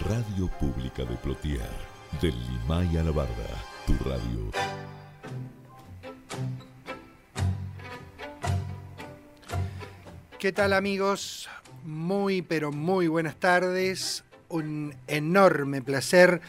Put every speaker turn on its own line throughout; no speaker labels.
Radio Pública de Plotier, del Limay a la tu radio.
¿Qué tal amigos? Muy pero muy buenas tardes. Un enorme placer,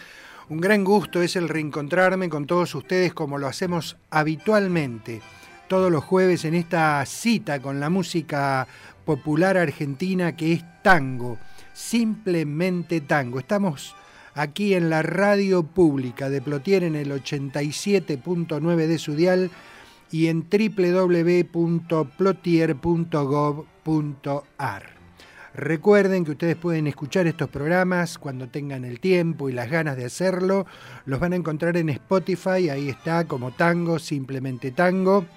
un gran gusto es el reencontrarme con todos ustedes como lo hacemos habitualmente todos los jueves en esta cita con la música popular argentina que es tango, simplemente tango. Estamos aquí en la radio pública de Plotier en el 87.9 de su dial y en www.plotier.gov.ar. Recuerden que ustedes pueden escuchar estos programas cuando tengan el tiempo y las ganas de hacerlo. Los van a encontrar en Spotify, ahí está como tango, simplemente tango.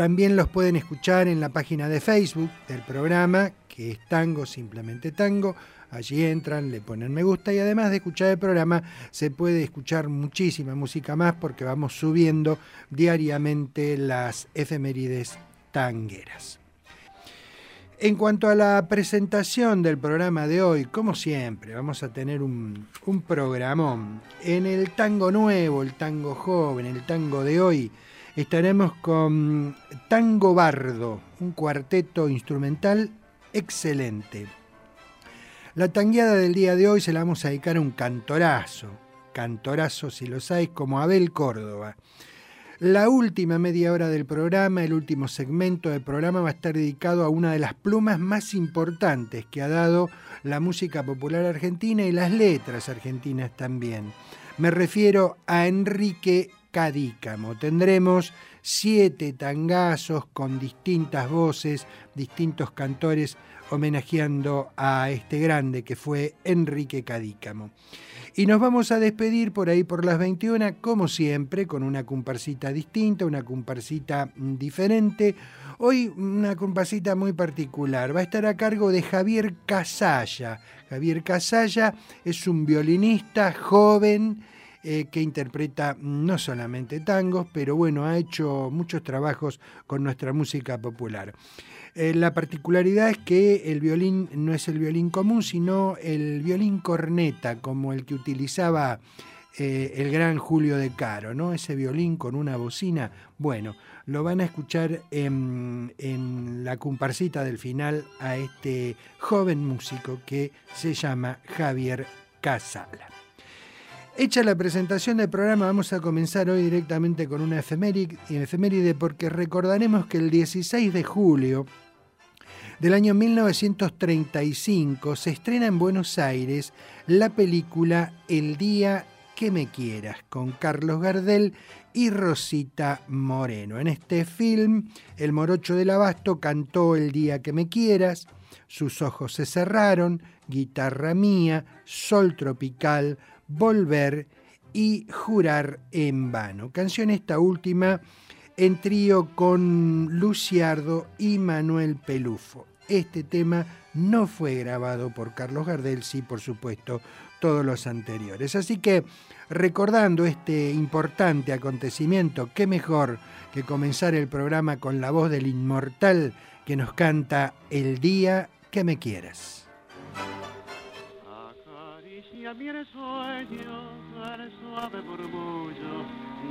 También los pueden escuchar en la página de Facebook del programa, que es Tango, simplemente Tango. Allí entran, le ponen me gusta y además de escuchar el programa se puede escuchar muchísima música más porque vamos subiendo diariamente las efemérides tangueras. En cuanto a la presentación del programa de hoy, como siempre, vamos a tener un, un programón. En el tango nuevo, el tango joven, el tango de hoy, estaremos con Tango Bardo, un cuarteto instrumental excelente. La tangueada del día de hoy se la vamos a dedicar a un cantorazo, cantorazo si lo sabéis, como Abel Córdoba. La última media hora del programa, el último segmento del programa va a estar dedicado a una de las plumas más importantes que ha dado la música popular argentina y las letras argentinas también. Me refiero a Enrique Cadícamo. Tendremos siete tangazos con distintas voces, distintos cantores homenajeando a este grande que fue Enrique Cadícamo. Y nos vamos a despedir por ahí por las 21, como siempre, con una comparsita distinta, una comparsita diferente. Hoy una comparsita muy particular. Va a estar a cargo de Javier Casalla. Javier Casalla es un violinista joven eh, que interpreta no solamente tangos, pero bueno, ha hecho muchos trabajos con nuestra música popular. Eh, la particularidad es que el violín no es el violín común, sino el violín corneta, como el que utilizaba eh, el gran Julio de Caro, ¿no? Ese violín con una bocina. Bueno, lo van a escuchar en, la comparsita del final a este joven músico que se llama Javier Casala. Hecha la presentación del programa, vamos a comenzar hoy directamente con una efeméride, porque recordaremos que el 16 de julio del año 1935 se estrena en Buenos Aires la película El día que me quieras, con Carlos Gardel y Rosita Moreno. En este film, el morocho del abasto cantó El día que me quieras, sus ojos se cerraron, guitarra mía, sol tropical, Volver y Jurar en vano. Canción esta última en trío con Luciardo y Manuel Pelufo. Este tema no fue grabado por Carlos Gardel, sí, por supuesto, todos los anteriores. Así que, recordando este importante acontecimiento, qué mejor que comenzar el programa con la voz del inmortal que nos canta El día que me quieras.
A mi sueño el suave murmullo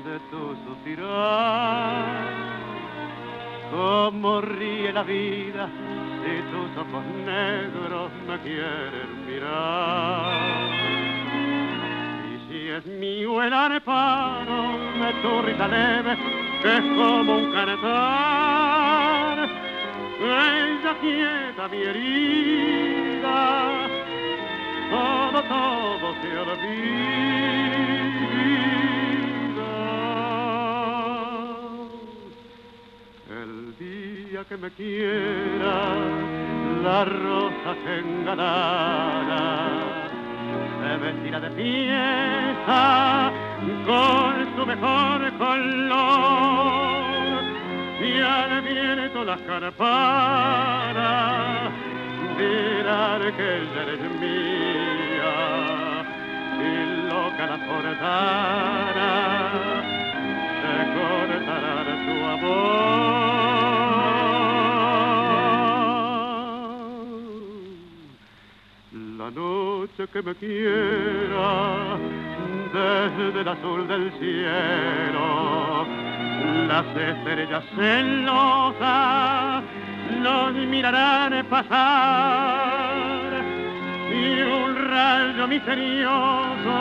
de tu suspirar. Como ríe la vida si tus ojos negros me quieren mirar. Y si es mío el areparo de tu risa leve, que es como un canetar, ella quieta mi herida todo, todo se olvida. El día que me quiera, la rosa se engalara se vestirá de fiesta con su mejor color. Y al viento las carparas dirán que ella eres mía y loca la portara se cortará su amor. La noche que me quiera desde el azul del cielo las estrellas celosas nos mirarán pasar y un rayo misterioso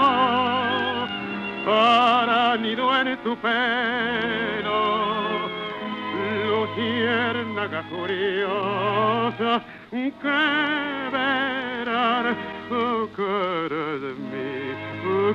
para nido en tu pelo. Luciérnaga curiosa que verán cara de mi oh,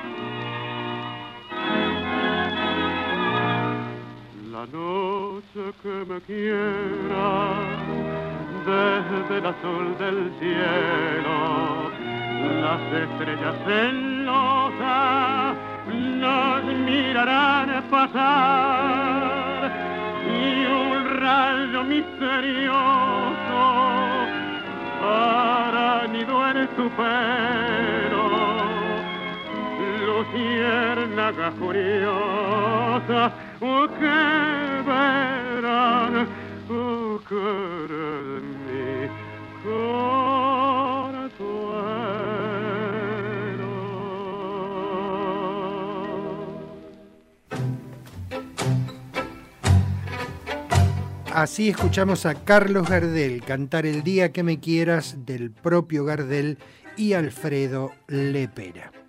La noche que me quiera desde el azul del cielo, las estrellas celosas nos mirarán pasar y un rayo misterioso para nido en tu pelo. Luciérnaga curiosa
Así escuchamos a Carlos Gardel cantar El día que me quieras del propio Gardel y Alfredo Lepera.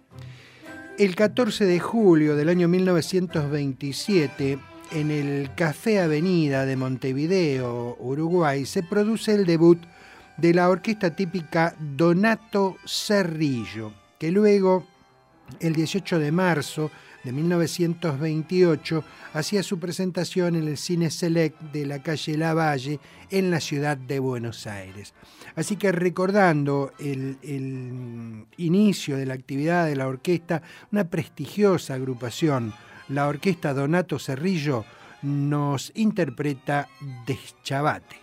El 14 de julio del año 1927, en el Café Avenida de Montevideo, Uruguay, se produce el debut de la orquesta típica Donato Cerrillo, que luego, el 18 de marzo de 1928, hacía su presentación en el Cine Select de la calle Lavalle en la ciudad de Buenos Aires. Así que recordando el, inicio de la actividad de la orquesta, una prestigiosa agrupación, la orquesta Donato Cerrillo, nos interpreta Deschavate.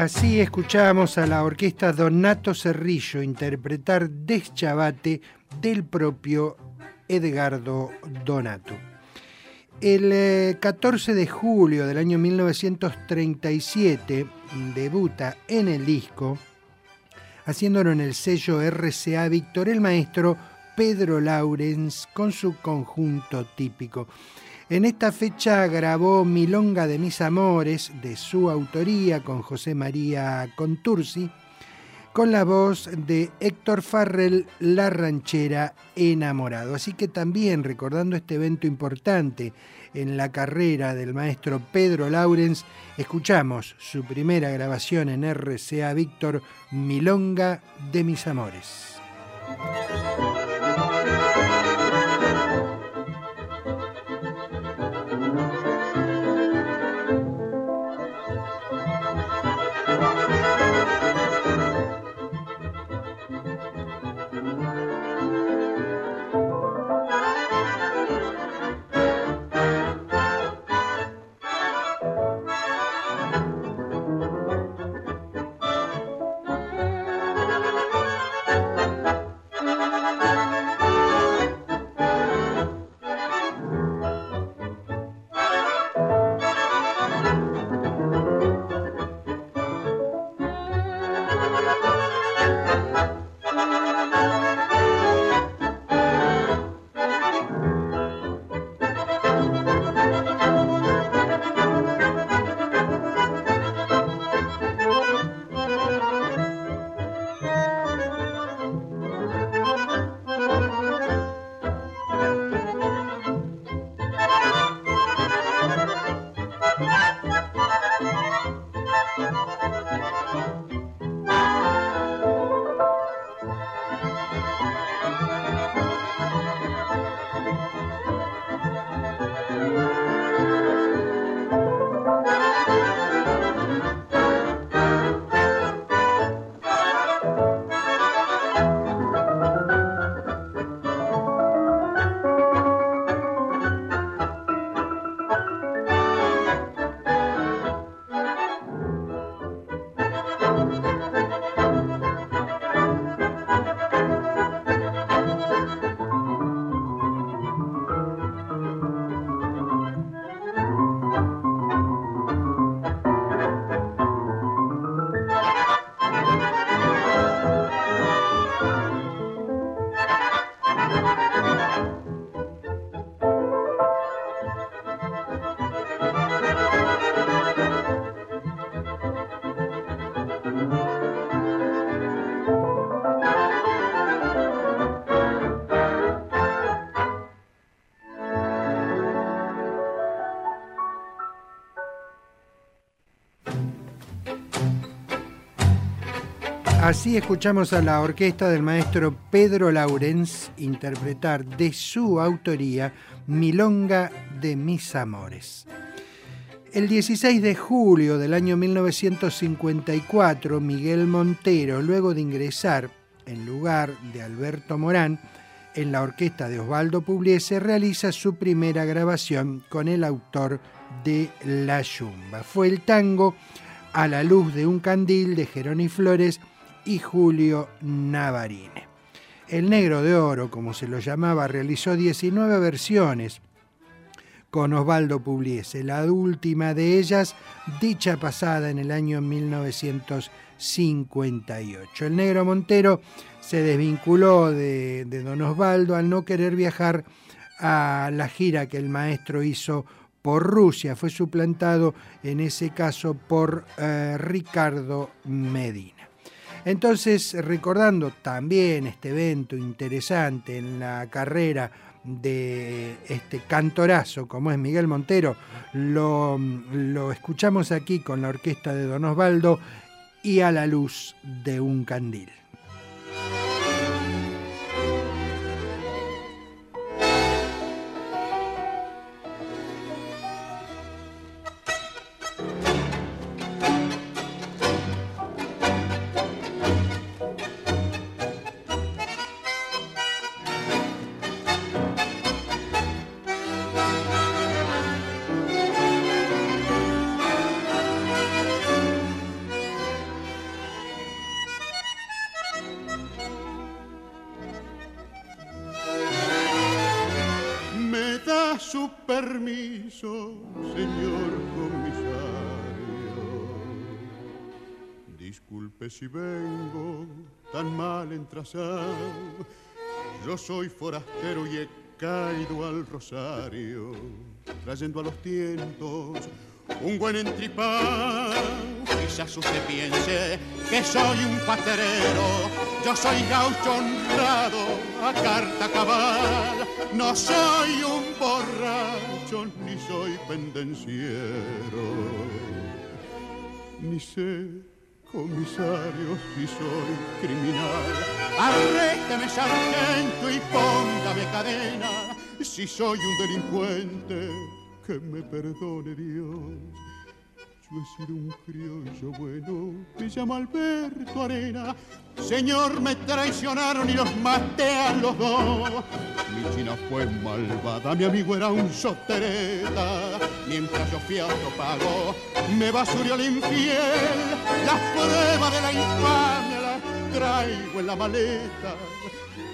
Así escuchábamos a la orquesta Donato Cerrillo interpretar Deschavate del propio Edgardo Donato. El 14 eh, de julio del año 1937 debuta en el disco, haciéndolo en el sello RCA Víctor, el maestro Pedro Laurens con su conjunto típico. En esta fecha grabó Milonga de mis amores, de su autoría, con José María Contursi, con la voz de Héctor Farrell, La Ranchera Enamorado. Así que también recordando este evento importante en la carrera del maestro Pedro Laurens, escuchamos su primera grabación en RCA Víctor, Milonga de mis amores. Así escuchamos a la orquesta del maestro Pedro Laurens interpretar de su autoría Milonga de mis amores. El 16 de julio del año 1954, Miguel Montero, luego de ingresar en lugar de Alberto Morán en la orquesta de Osvaldo Pugliese, realiza su primera grabación con el autor de La Yumba. Fue el tango A la luz de un candil de Jerónimo Flores y Julio Navarine. El Negro de Oro, como se lo llamaba, realizó 19 versiones con Osvaldo Pugliese, la última de ellas dicha pasada en el año 1958. El Negro Montero se desvinculó de, don Osvaldo al no querer viajar a la gira que el maestro hizo por Rusia. Fue suplantado en ese caso por eh, Ricardo Medina. Entonces, recordando también este evento interesante en la carrera de este cantorazo como es Miguel Montero, lo, escuchamos aquí con la orquesta de Don Osvaldo y a la luz de un candil.
Si vengo tan mal entrazado. Yo soy forastero y he caído al rosario, trayendo a los tientos un buen entripado. Quizás usted piense que soy un paterero, yo soy gaucho honrado a carta cabal. No soy un borracho ni soy pendenciero, ni sé comisario si soy criminal. Arrésteme sargento y póngame cadena si soy un delincuente que me perdone Dios. Yo he sido un criollo bueno, me llamo Alberto Arena. Señor, me traicionaron y los maté a los dos. Mi china fue malvada, mi amigo era un sotereta. Mientras yo otro pago, me basurió el infiel. Las pruebas de la infamia las traigo en la maleta.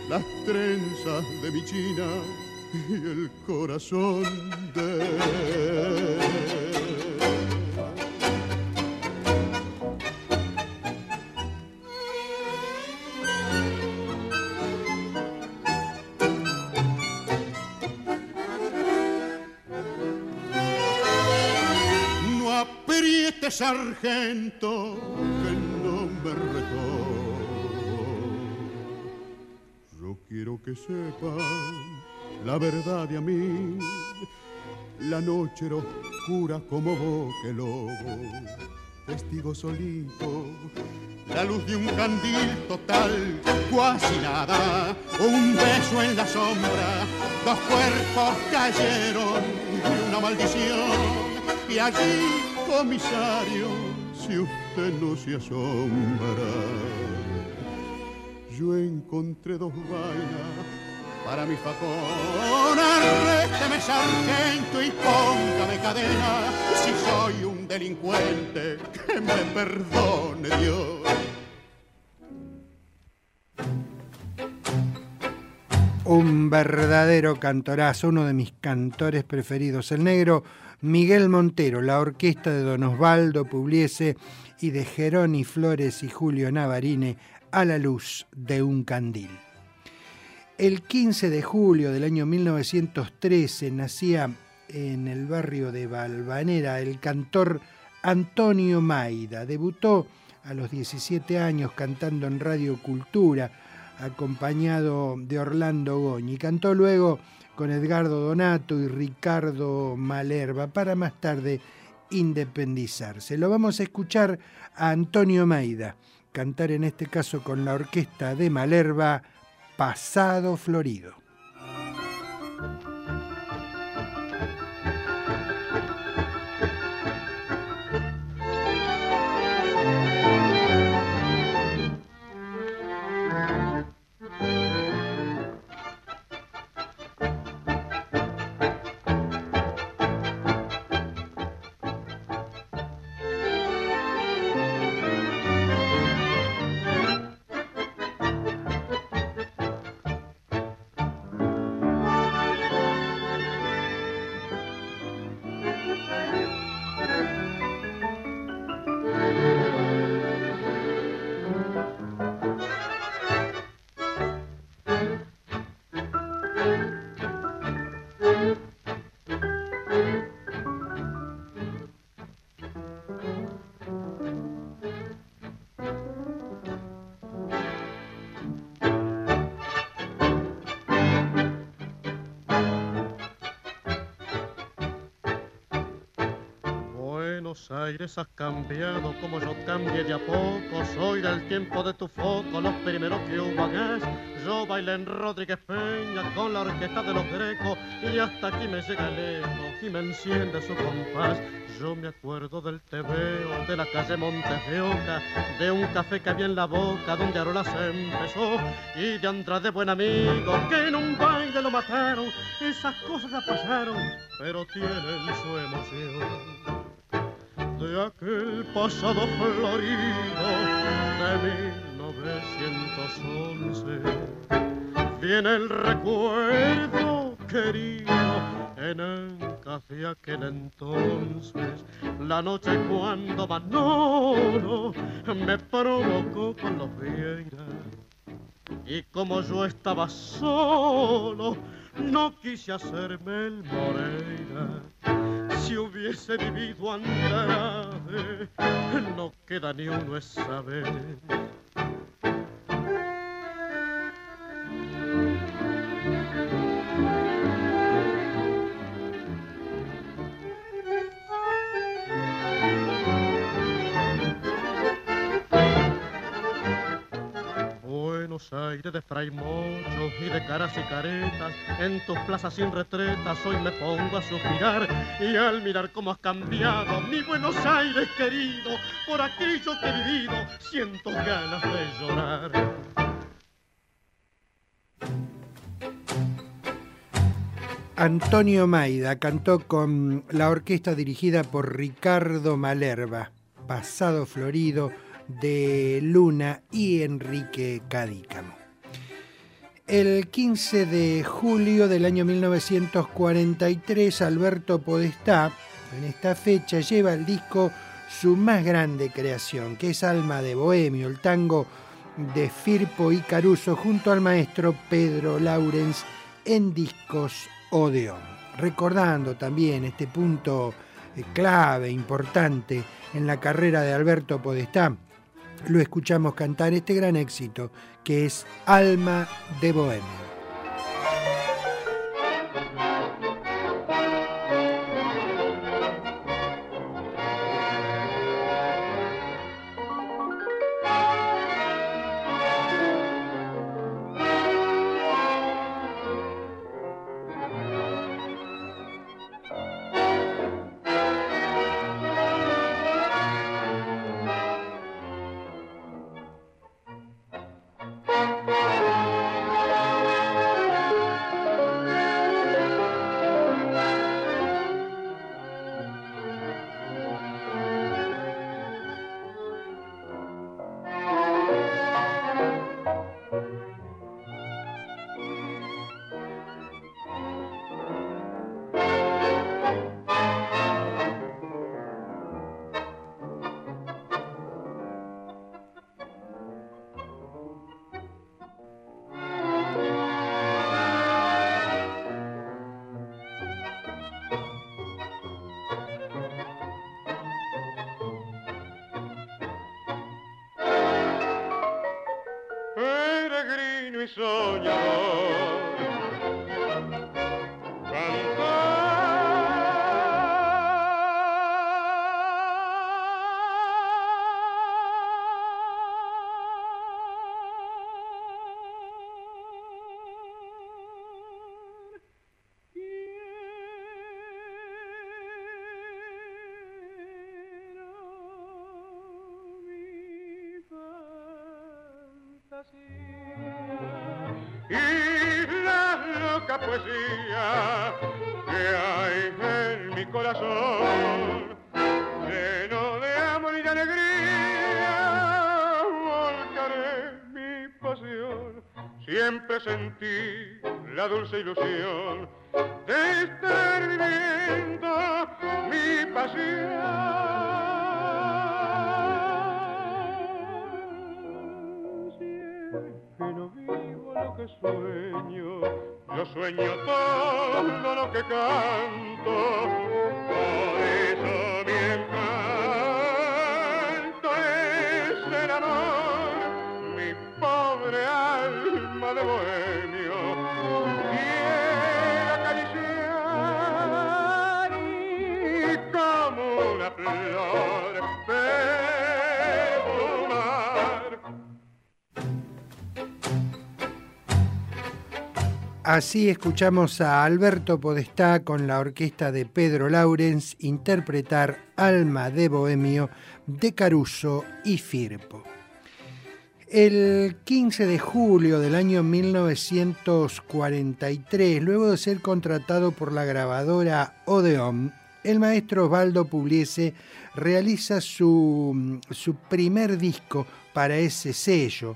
Las trenzas de mi china y el corazón de No apriete sargento que no me. Yo quiero que sepan la verdad de a mí. La noche era oscura como boque lobo, testigo solito. La luz de un candil total, cuasi nada. Un beso en la sombra, dos cuerpos cayeron y una maldición. Y allí, comisario, si usted no se asombra, yo encontré dos vainas para mi facón. Arrésteme, sargento, y póngame cadena. Si soy un delincuente, que me perdone Dios.
Un verdadero cantorazo, uno de mis cantores preferidos, el negro Miguel Montero, la orquesta de Don Osvaldo Pugliese y de Geroni Flores y Julio Navarine a la luz de un candil. El 15 de julio del año 1913 nacía en el barrio de Valvanera el cantor Antonio Maida. Debutó a los 17 años cantando en Radio Cultura, acompañado de Orlando Goñi. Cantó luego con Edgardo Donato y Ricardo Malerva para más tarde independizarse. Lo vamos a escuchar a Antonio Maida cantar en este caso con la orquesta de Malerva Pasado Florido.
Aires has cambiado como yo cambié de a poco. Soy del tiempo de tu foco, los primeros que hubo acá. Yo bailé en Rodríguez Peña con la orquesta de los grecos y hasta aquí me llega el eco y me enciende su compás. Yo me acuerdo del tebeo, de la calle Montes de Oca, de un café que había en la boca donde Arola se empezó y de Andrade buen amigo que en un baile lo mataron. Esas cosas ya pasaron, pero tienen su emoción de aquel pasado florido de 1911. Viene el recuerdo querido en el café aquel entonces, la noche cuando Manolo me provocó con los vieiras. Y como yo estaba solo, no quise hacerme el Moreira. Hubiese vivido Andrade, no queda ni uno es saber De fray mocho y de caras y caretas, en tus plazas sin retretas hoy me pongo a suspirar y al mirar cómo has cambiado mi Buenos Aires querido, por aquello que he vivido siento ganas de llorar.
Antonio Maida cantó con la orquesta dirigida por Ricardo Malerva, Pasado Florido, de Luna y Enrique Cadícamo. El 15 de julio del año 1943, Alberto Podestá, en esta fecha, lleva al disco su más grande creación, que es Alma de Bohemio, el tango de Firpo y Caruso, junto al maestro Pedro Laurens en discos Odeón. Recordando también este punto eh, clave, importante en la carrera de Alberto Podestá, lo escuchamos cantar este gran éxito que es Alma de Bohemia.
Mi pasión. que sueño, yo sueño todo lo que canto,
Así escuchamos a Alberto Podestá con la orquesta de Pedro Laurens interpretar Alma de Bohemio de Caruso y Firpo. El 15 de julio del año 1943, luego de ser contratado por la grabadora Odeon, el maestro Osvaldo Pugliese realiza su, su primer disco para ese sello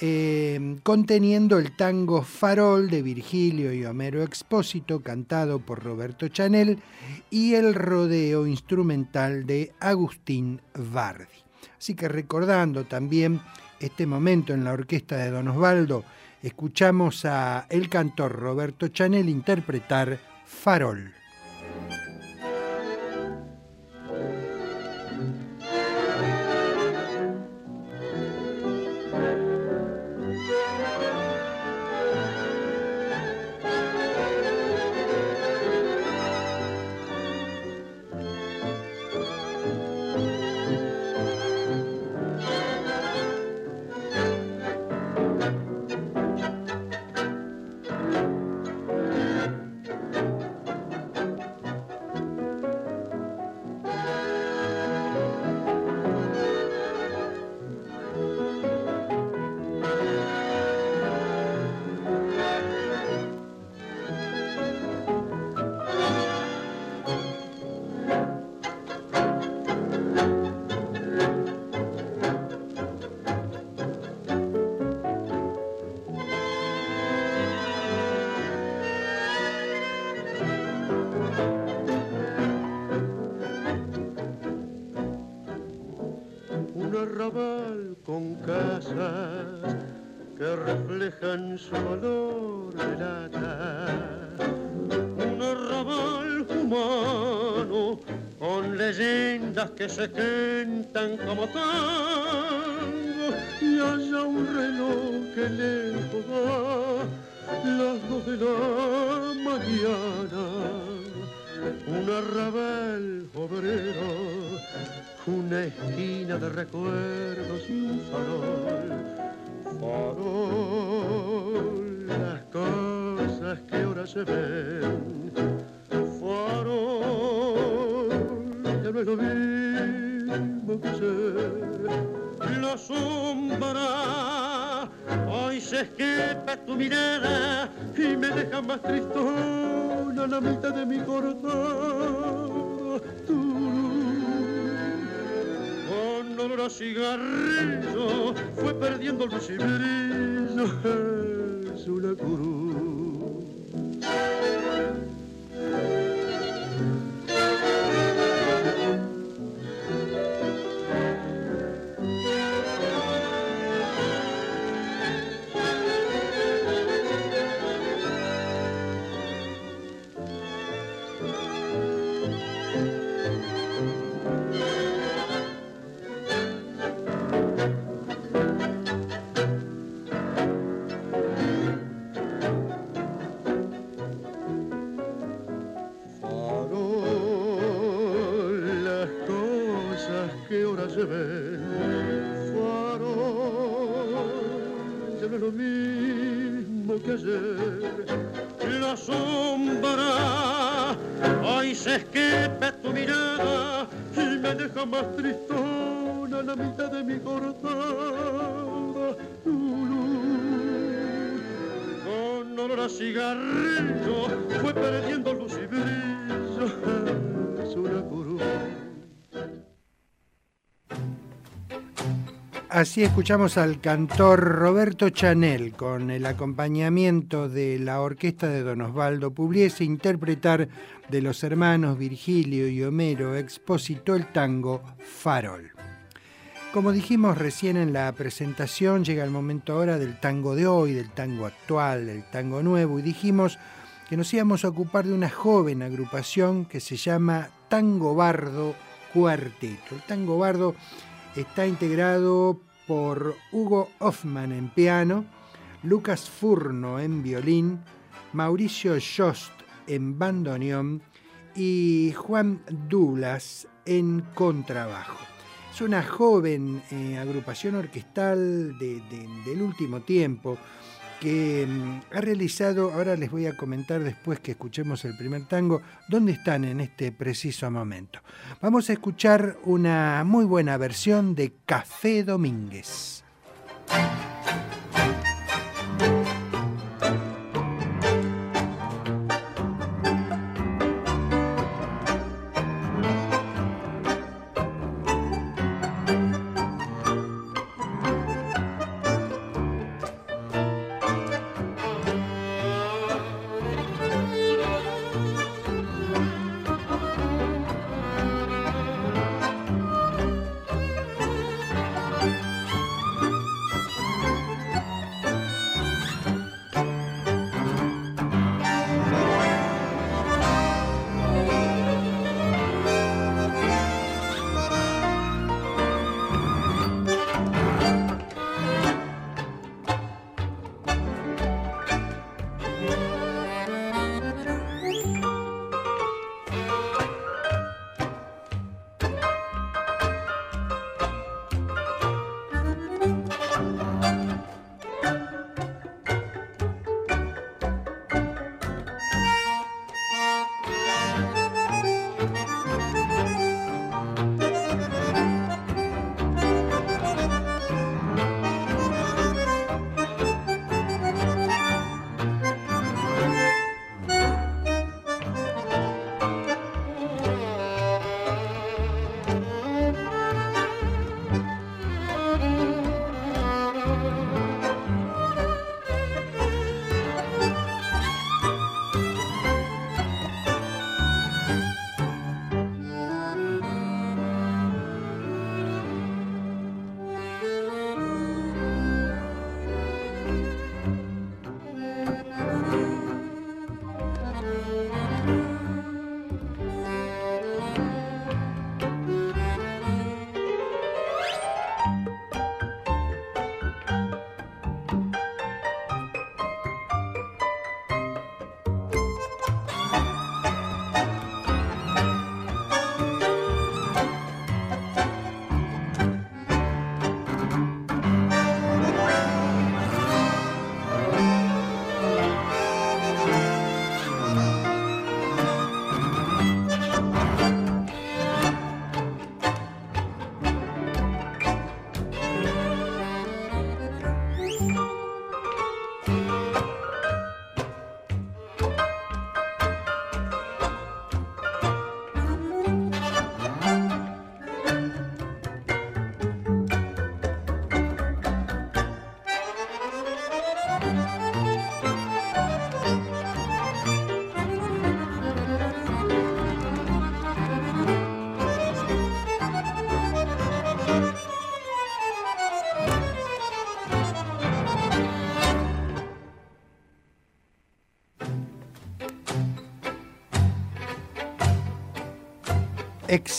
eh, conteniendo el tango Farol de Virgilio y Homero Expósito, cantado por Roberto Chanel, y el rodeo instrumental de Agustín Vardi. Así que recordando también este momento en la orquesta de Don Osvaldo, escuchamos a el cantor Roberto Chanel interpretar Farol.
Que se cantan como tango y haya un reloj que lejos da las dos de la mañana. Un arrabal obrero una esquina de recuerdos mirada y me deja más tristona la mitad de mi corazón con olor a cigarrillo fue perdiendo el brillo es una cruz
Así escuchamos al cantor Roberto Chanel con el acompañamiento de la orquesta de Don Osvaldo Pugliese interpretar de los hermanos Virgilio y Homero Expósito el tango Farol. Como dijimos recién en la presentación, llega el momento ahora del tango de hoy, del tango actual, del tango nuevo, y dijimos que nos íbamos a ocupar de una joven agrupación que se llama Tango Bardo Cuarteto. El Tango Bardo está integrado por Hugo Hoffman en piano, Lucas Furno en violín, Mauricio Jost en bandoneón y Juan Dulas en contrabajo. Es una joven eh, agrupación orquestal del último tiempo que mm, ha realizado, ahora les voy a comentar después que escuchemos el primer tango, dónde están en este preciso momento. Vamos a escuchar una muy buena versión de Café Domínguez.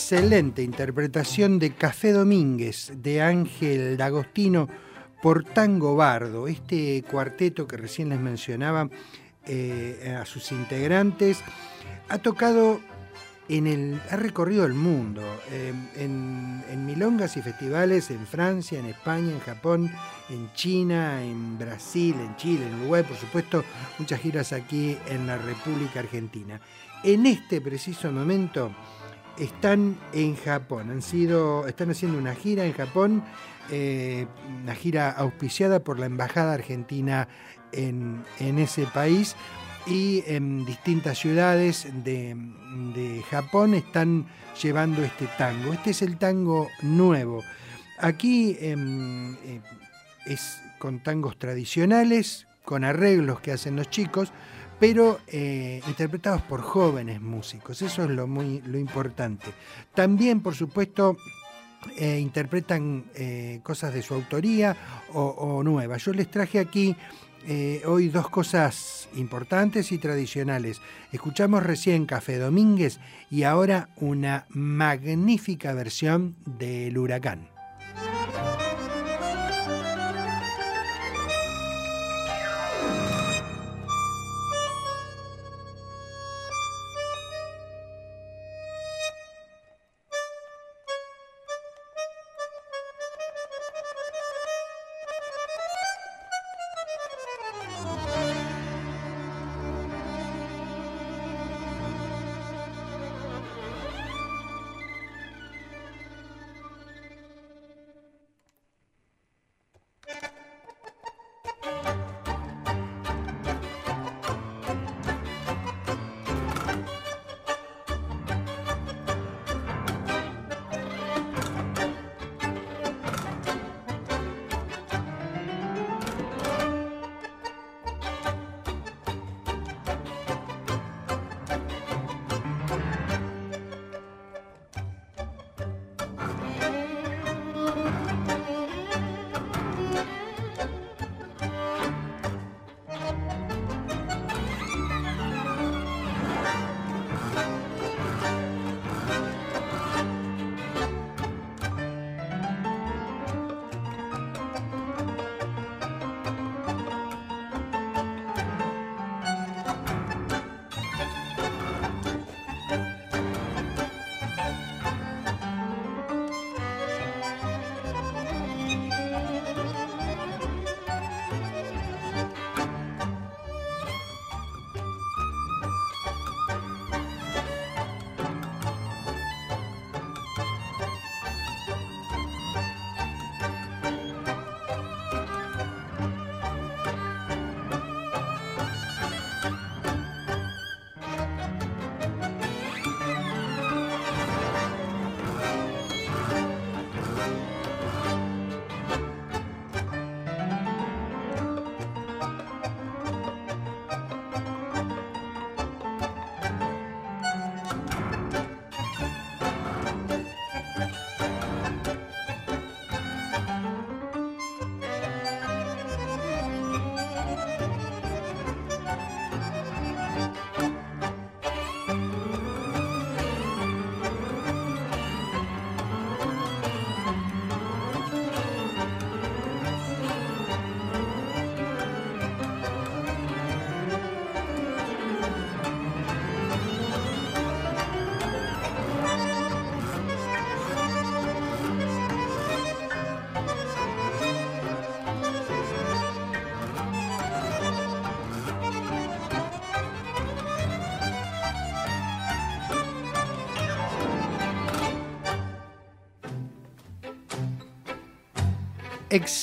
Excelente interpretación de Café Domínguez de Ángel D'Agostino por Tango Bardo, este cuarteto que recién les mencionaba eh, a sus integrantes, ha tocado en el, ha recorrido el mundo, em, en, en, milongas y festivales en Francia, en España, en Japón, en China, en Brasil, en Chile, en Uruguay, por supuesto, muchas giras aquí en la República Argentina. En este preciso momento están en Japón, han sido, están haciendo una gira en Japón, eh, una gira auspiciada por la Embajada Argentina en, ese país y en distintas ciudades de, Japón están llevando este tango. Este es el tango nuevo. Aquí em, eh, es con tangos tradicionales, con arreglos que hacen los chicos, pero eh, interpretados por jóvenes músicos. Eso es lo, muy, lo importante. También, por supuesto, eh, interpretan eh, cosas de su autoría o, nuevas. Yo les traje aquí hoy dos cosas importantes y tradicionales. Escuchamos recién Café Domínguez y ahora una magnífica versión del huracán.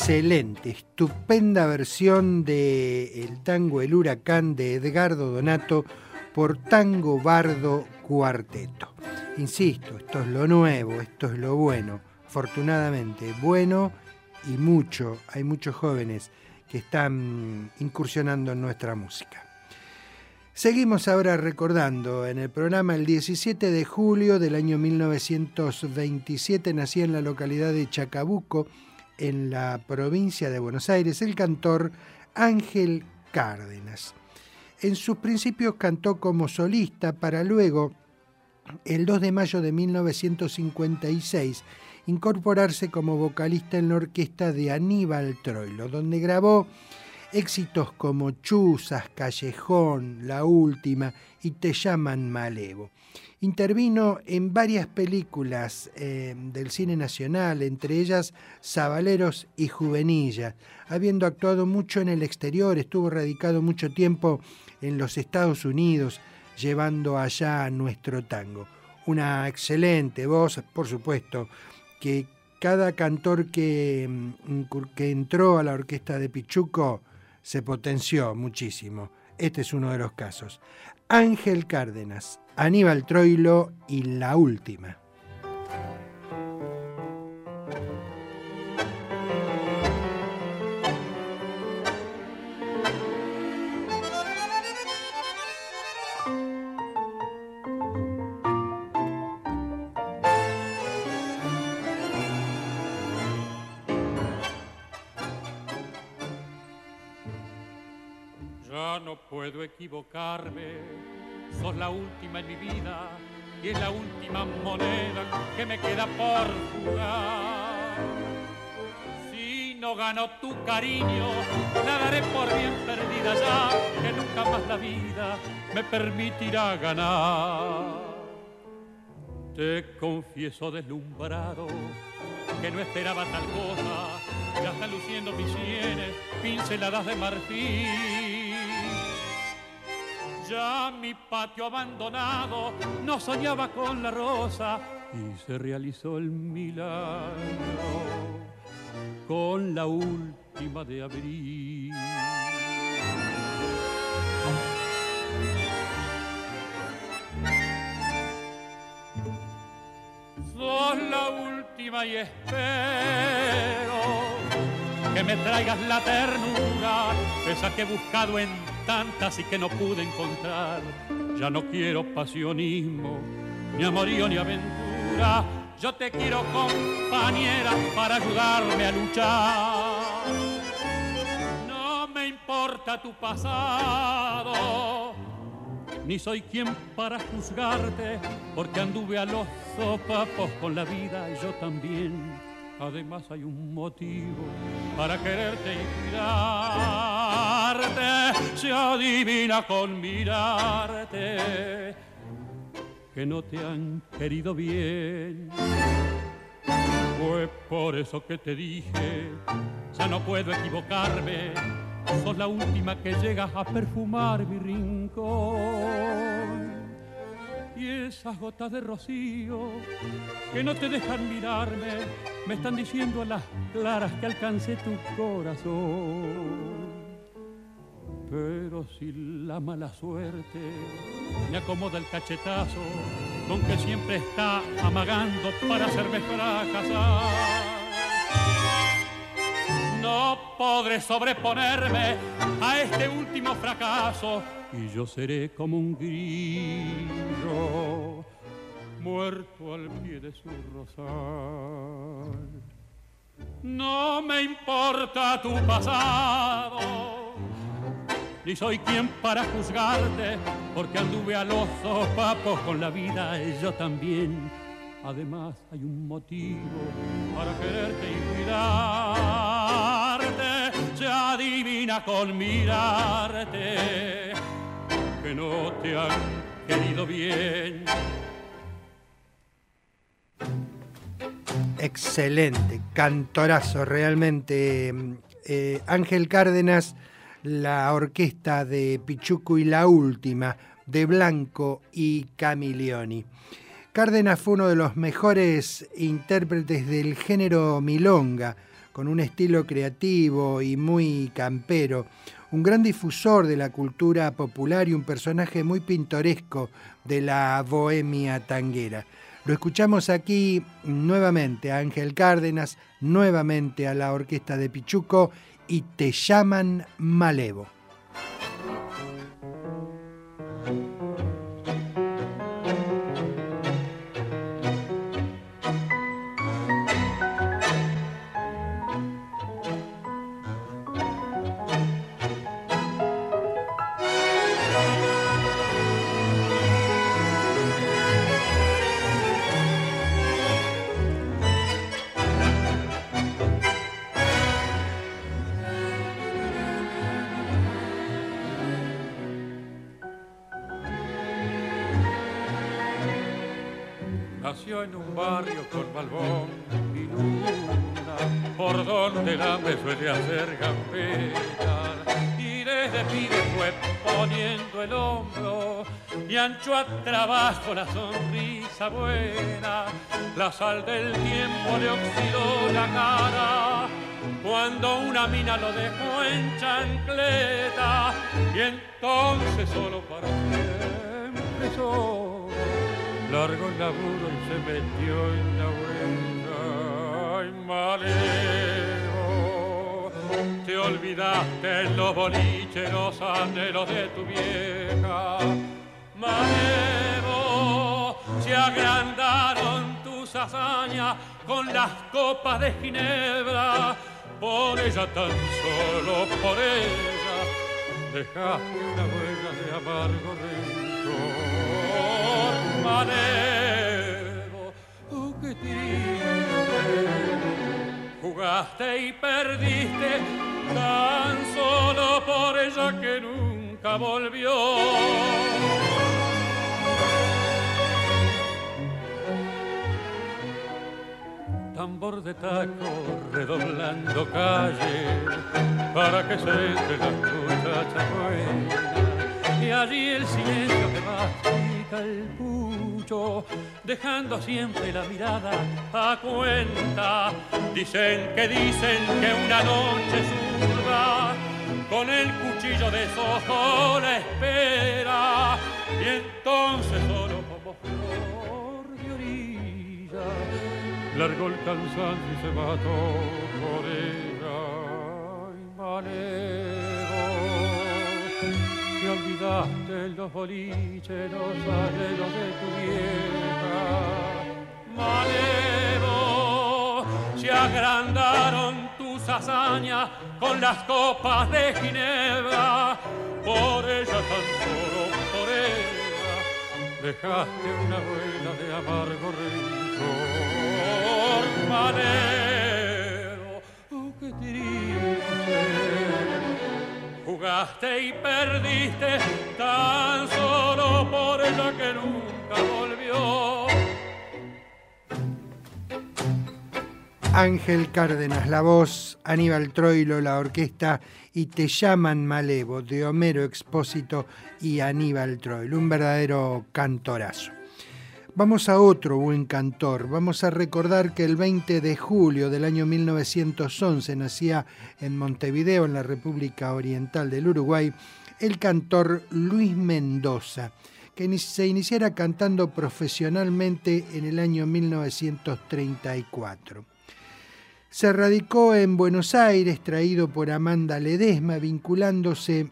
Excelente, estupenda versión de el tango El Huracán de Edgardo Donato por Tango Bardo Cuarteto. Insisto, esto es lo nuevo, esto es lo bueno, afortunadamente bueno y mucho, hay muchos jóvenes que están incursionando en nuestra música. Seguimos ahora recordando en el programa el 17 de julio del año 1927 nacía en la localidad de Chacabuco en la provincia de Buenos Aires el cantor Ángel Cárdenas. En sus principios cantó como solista para luego el 2 de mayo de 1956 incorporarse como vocalista en la orquesta de Aníbal Troilo, donde grabó éxitos como Chuzas, Callejón, La Última y Te llaman Malevo. Intervino en varias películas eh, del cine nacional, entre ellas Zabaleros y Juvenilla. Habiendo actuado mucho en el exterior, estuvo radicado mucho tiempo en los Estados Unidos, llevando allá nuestro tango. Una excelente voz, por supuesto, que cada cantor que, mm, que entró a la orquesta de Pichuco se potenció muchísimo. Este es uno de los casos. Ángel Cárdenas, Aníbal Troilo y La Última.
Y es la última moneda que me queda por jugar. Si no gano tu cariño, la daré por bien perdida ya, que nunca más la vida me permitirá ganar. Te confieso deslumbrado que no esperaba tal cosa, ya están luciendo mis sienes, pinceladas de marfil. Ya mi patio abandonado no soñaba con la rosa y se realizó el milagro con la última de abril. Sos la última y espero que me traigas la ternura, esa que he buscado en tantas y que no pude encontrar. Ya no quiero pasionismo, ni amorío ni aventura. Yo te quiero compañera para ayudarme a luchar. No me importa tu pasado, ni soy quien para juzgarte, porque anduve a los sopapos con la vida y yo también. Además hay un motivo para quererte y cuidarte, se adivina con mirarte que no te han querido bien. Fue por eso que te dije, ya no puedo equivocarme, sos la última que llega a perfumar mi rincón. Esas gotas de rocío que no te dejan mirarme, me están diciendo a las claras que alcancé tu corazón. Pero si la mala suerte me acomoda el cachetazo con que siempre está amagando para hacerme fracasar, no podré sobreponerme a este último fracaso y yo seré como un grillo muerto al pie de su rosal. No me importa tu pasado, ni soy quien para juzgarte, porque anduve a los sopapos con la vida yo también. Además hay un motivo para quererte y cuidarte, se adivina con mirarte que no te han querido bien
Excelente, cantorazo realmente. Eh, Ángel Cárdenas, la orquesta de Pichuco y la última, de Blanco y Camilioni. Cárdenas fue uno de los mejores intérpretes del género milonga, con un estilo creativo y muy campero, un gran difusor de la cultura popular y un personaje muy pintoresco de la bohemia tanguera. Lo escuchamos aquí nuevamente a Ángel Cárdenas, nuevamente a la orquesta de Pichuco y te llaman Malevo.
En un barrio con balbón y luna, por donde la me suele hacer gambeta. Y desde pibe fue poniendo el hombro y ancho a trabajo la sonrisa buena. La sal del tiempo le oxidó la cara cuando una mina lo dejó en chancleta y entonces solo para siempre solo largo laburo y se metió en la huella ay malevo te olvidaste en los boliches los anhelos de tu vieja. Malevo se agrandaron tus hazañas con las copas de ginebra. Por ella, tan solo por ella, dejaste una huella de amargo rencor. Manero, oh, qué triste, jugaste y perdiste, tan solo por ella que nunca volvió. tambor de taco redoblando calle para que se entre las muchachas buenas. Y allí el silencio que mastica el pucho, dejando siempre la mirada a cuenta. Dicen que dicen que una noche zurda con el cuchillo de sojo la espera y entonces solo como flor de orilla largó el cansancio y se mató por ella. Ay, manero, te olvidaste los boliches, los anhelos de tu vieja. Manero, se agrandaron tus hazañas con las copas de Ginebra. Por ella tan solo, por ella, dejaste una huella de amargo rencor manero, Jugaste y perdiste tan solo por ella que nunca volvió.
Ángel Cárdenas, la voz, Aníbal Troilo, la orquesta y Te llaman Malevo de Homero Expósito y Aníbal Troilo, un verdadero cantorazo. Vamos a otro buen cantor. Vamos a recordar que el 20 de julio del año 1911 nacía en Montevideo, en la República Oriental del Uruguay, el cantor Luis Mendoza, que se iniciara cantando profesionalmente en el año 1934. Se radicó en Buenos Aires, traído por Amanda Ledesma, vinculándose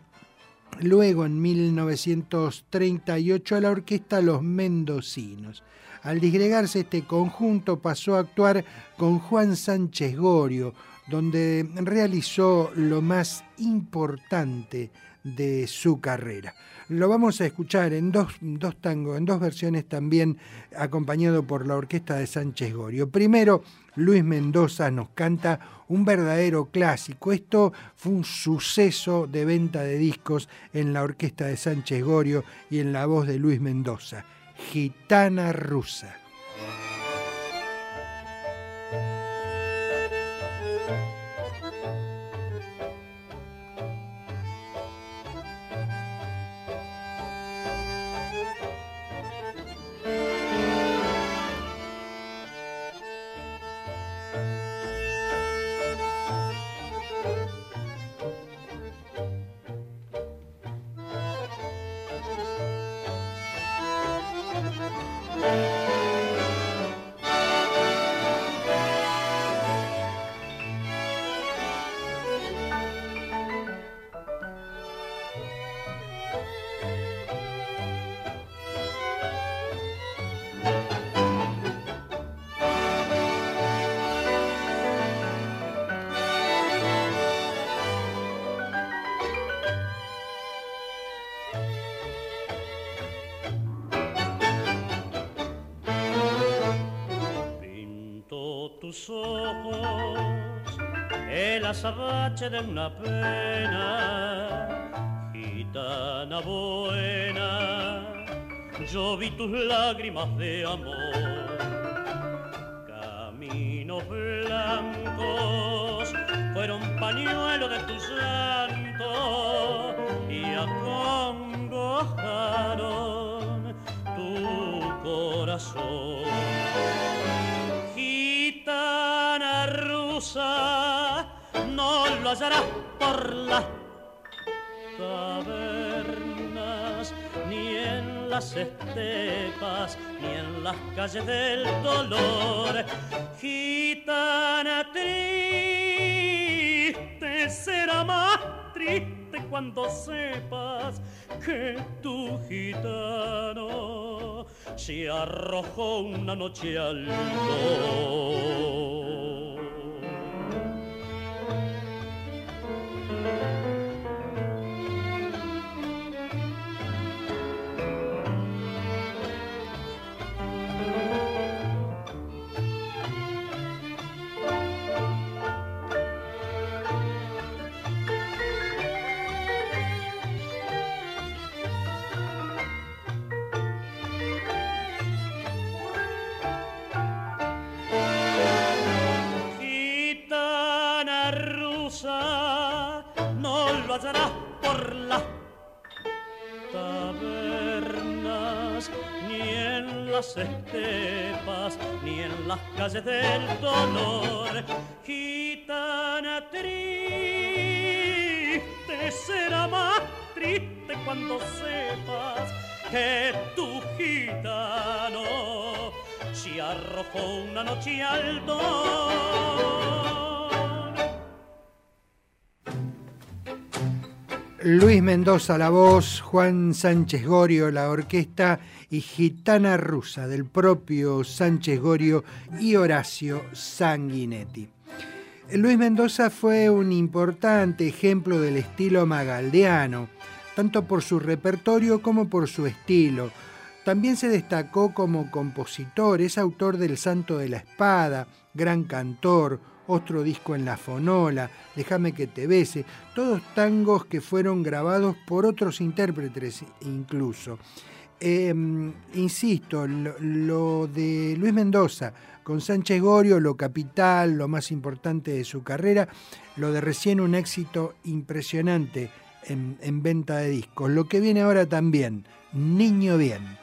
luego en 1938 a la orquesta Los Mendocinos. Al disgregarse este conjunto pasó a actuar con Juan Sánchez Gorio, donde realizó lo más importante de su carrera. Lo vamos a escuchar en dos, dos tangos, en dos versiones también, acompañado por la orquesta de Sánchez Gorio. Primero, Luis Mendoza nos canta un verdadero clásico. Esto fue un suceso de venta de discos en la orquesta de Sánchez Gorio y en la voz de Luis Mendoza, Gitana Rusa.
noche de una pena, gitana buena, yo vi tus lágrimas de amor, caminos blancos fueron pañuelo de tus años hallarás por las tabernas ni en las estepas ni en las calles del dolor. Gitana triste será más triste cuando sepas que tu gitano se arrojó una noche al mar.
Mendoza la voz, Juan Sánchez Gorio la orquesta y Gitana Rusa del propio Sánchez Gorio y Horacio Sanguinetti. Luis Mendoza fue un importante ejemplo del estilo magaldeano, tanto por su repertorio como por su estilo. También se destacó como compositor, es autor del Santo de la Espada, gran cantor, otro disco en la fonola, Déjame que te bese, todos tangos que fueron grabados por otros intérpretes incluso. Em, insisto, lo, de Luis Mendoza con Sánchez Gorio, lo capital, lo más importante de su carrera, lo de recién un éxito impresionante en, en venta de discos. Lo que viene ahora también, Niño Bien.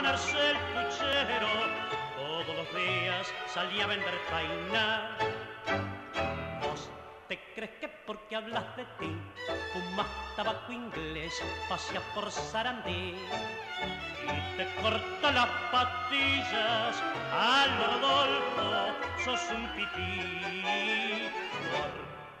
Para ganarse el puchero. Todos los días salía a vender painar. ¿Te crees que porque hablas de ti fumas tabaco inglés, paseas por Sarandí. Y te corta las patillas al Rodolfo, sos un pipí?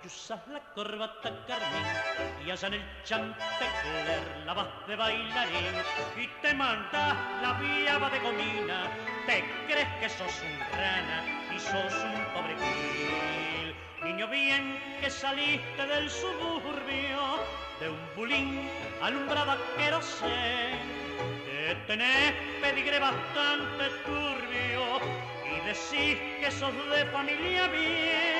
Usas la corbata carmín y allá en el chantecler la vas de bailarín y te mandas la viaba de gomina. Te crees que sos un rana y sos un pobre gil niño bien que saliste del suburbio, de un bulín alumbrada sé que tenés pedigre bastante turbio y decís que sos de familia bien, no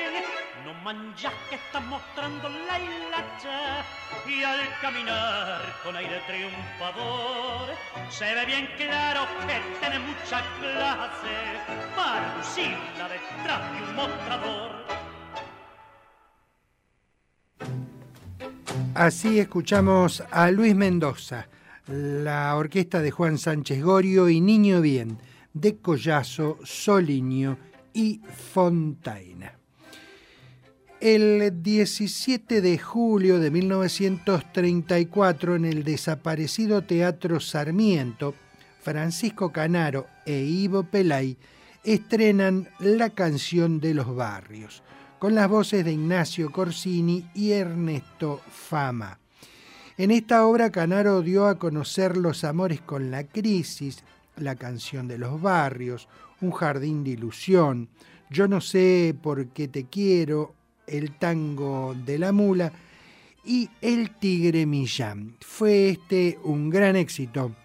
manchas que está mostrando la hilacha y al caminar con aire triunfador se ve bien claro que tiene mucha clase para lucirla detrás de un mostrador.
Así escuchamos a Luis Mendoza, la orquesta de Juan Sánchez Gorio y Niño Bien, de Collazo, Soliño y Fontaina. El 17 de julio de 1934, en el desaparecido Teatro Sarmiento, Francisco Canaro e Ivo Pelay estrenan La canción de los barrios, con las voces de Ignacio Corsini y Ernesto Fama. En esta obra Canaro dio a conocer los amores con la crisis, la canción de los barrios, un jardín de ilusión, yo no sé por qué te quiero, el tango de la mula y el tigre Millán. Fue este un gran éxito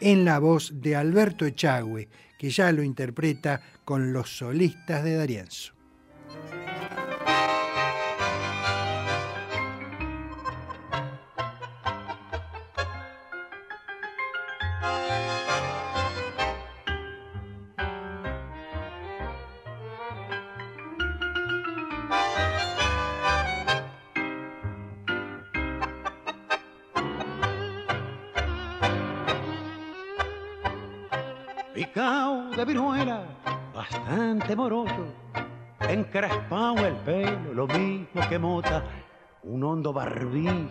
en la voz de Alberto Echagüe, que ya lo interpreta con los solistas de Darienzo.
El pelo, lo mismo que mota, un hondo barbijo,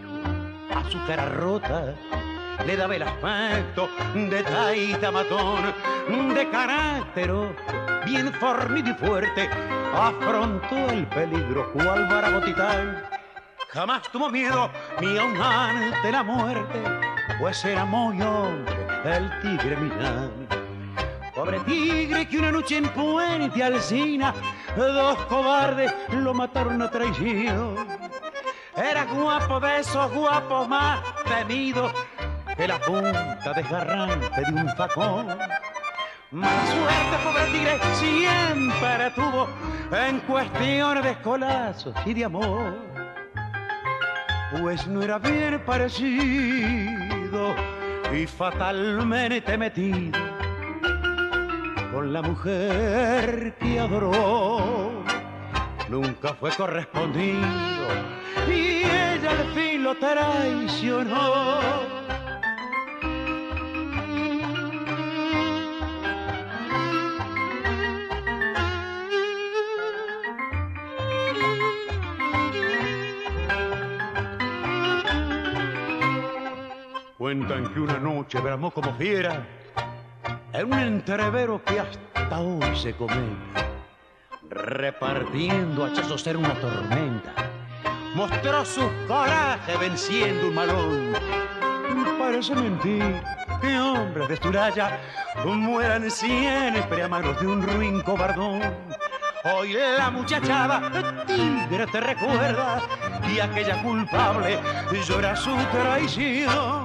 azúcar rota, le daba el aspecto de taita matón, de carácter bien fornido y fuerte, afrontó el peligro cual baragotitán. Jamás tuvo miedo ni aun ante la muerte, pues era muy hombre el tigre Millán. Pobre tigre que una noche en Puente Alcina, dos cobardes lo mataron a traición. Era guapo de esos guapos más temidos que la punta desgarrante de un facón. Mala suerte, pobre tigre, siempre tuvo en cuestiones de escolazos y de amor. Pues no era bien parecido y fatalmente metido con la mujer que adoró. Nunca fue correspondido y ella al fin lo traicionó. Cuentan que una noche bramó como fiera en un entrevero que hasta hoy se comenta, repartiendo hachazos era una tormenta. Mostró su coraje venciendo un malón. Parece mentir que hombres de Esturaya mueran siempre a de un ruin cobardón. Hoy la muchachada tigre te recuerda y aquella culpable llora su traición.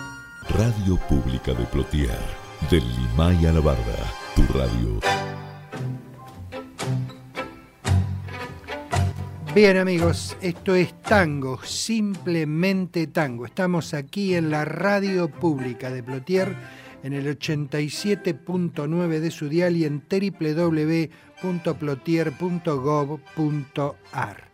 Radio Pública de Plotier, del Limay a la Barda, tu radio.
Bien amigos, esto es tango, simplemente tango. Estamos aquí en la radio pública de Plotier, en el 87.9 de su dial y en www.plotier.gov.ar.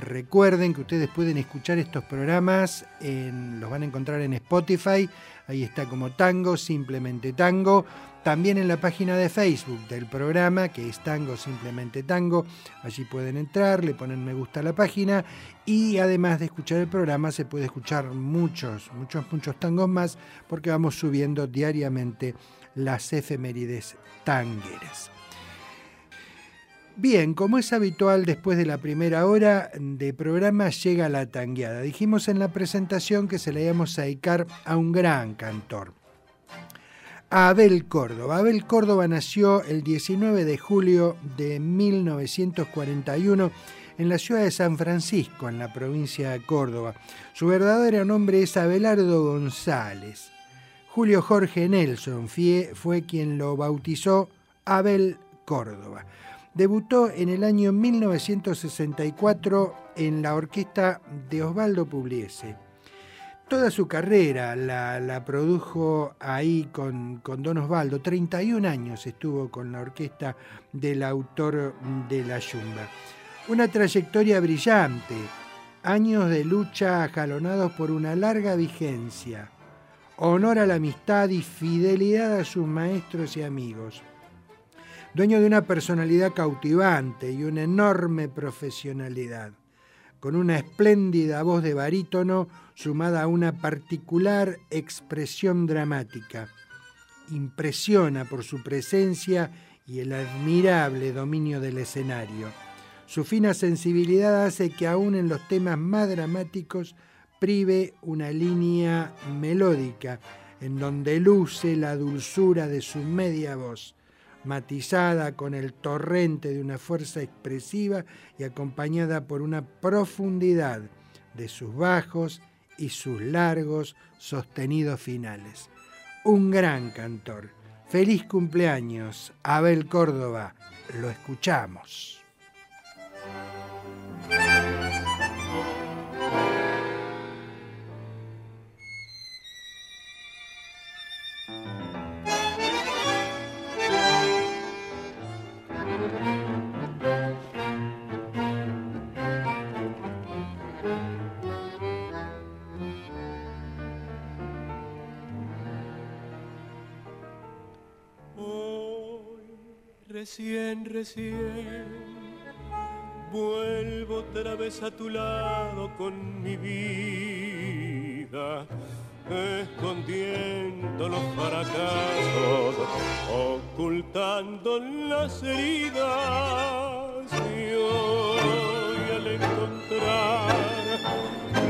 Recuerden que ustedes pueden escuchar estos programas, los van a encontrar en Spotify, ahí está como Tango, simplemente Tango. También en la página de Facebook del programa, que es Tango, simplemente Tango. Allí pueden entrar, le ponen me gusta a la página y además de escuchar el programa se puede escuchar muchos, muchos, muchos tangos más porque vamos subiendo diariamente las efemérides tangueras. Bien, como es habitual después de la primera hora de programa llega la tangueada. Dijimos en la presentación que se le íbamos a dedicar a un gran cantor, Abel Córdoba. Abel Córdoba nació el 19 de julio de 1941 en la ciudad de San Francisco, en la provincia de Córdoba. Su verdadero nombre es Abelardo González. Julio Jorge Nelson fue quien lo bautizó Abel Córdoba. Debutó en el año 1964 en la orquesta de Osvaldo Pugliese. Toda su carrera la, produjo ahí con, con, Don Osvaldo. 31 años estuvo con la orquesta del autor de La Yumba. Una trayectoria brillante, años de lucha ajalonados por una larga vigencia, honor a la amistad y fidelidad a sus maestros y amigos dueño de una personalidad cautivante y una enorme profesionalidad, con una espléndida voz de barítono sumada a una particular expresión dramática. Impresiona por su presencia y el admirable dominio del escenario. Su fina sensibilidad hace que aún en los temas más dramáticos prive una línea melódica en donde luce la dulzura de su media voz matizada con el torrente de una fuerza expresiva y acompañada por una profundidad de sus bajos y sus largos sostenidos finales. Un gran cantor. Feliz cumpleaños, Abel Córdoba. Lo escuchamos.
Recién, recién. Vuelvo otra vez a tu lado con mi vida, escondiendo los fracasos, ocultando las heridas. Y hoy al encontrar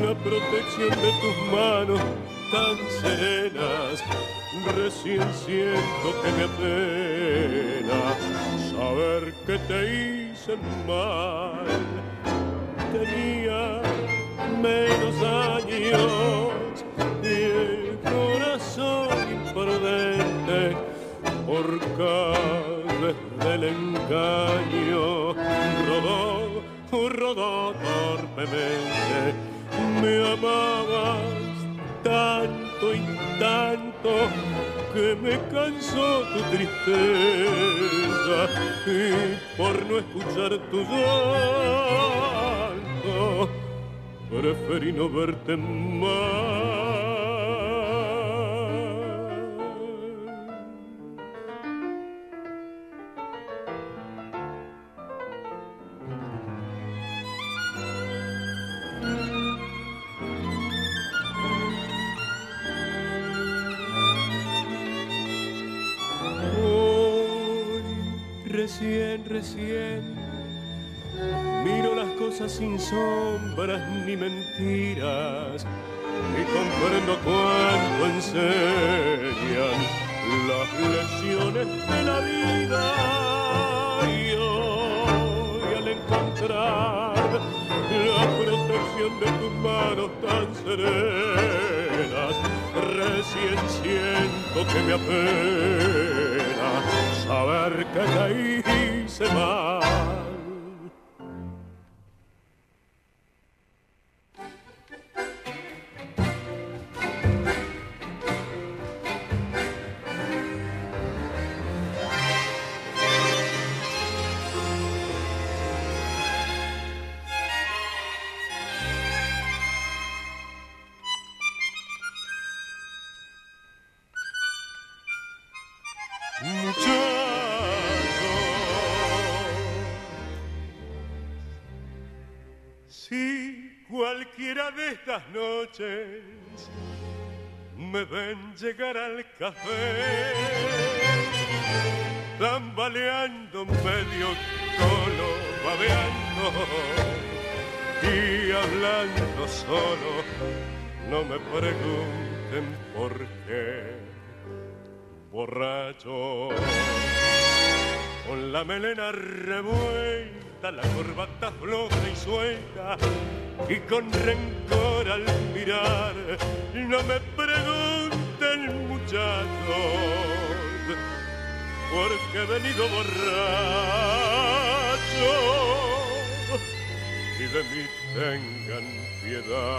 la protección de tus manos tan serenas, recién siento que me apena saber que te hice mal. Tenía menos años y el corazón imprudente por causa del engaño rodó, rodó torpemente. Me amabas tanto y que me cansó tu tristeza y por no escuchar tu llanto preferí no verte más. Estas noches me ven llegar al café tambaleando medio colo, babeando y hablando solo. No me pregunten por qué, borracho, con la melena revuelta, la corbata floja y suelta, y con rencor al mirar, no me pregunten muchachos porque he venido borracho y de mí tengan piedad.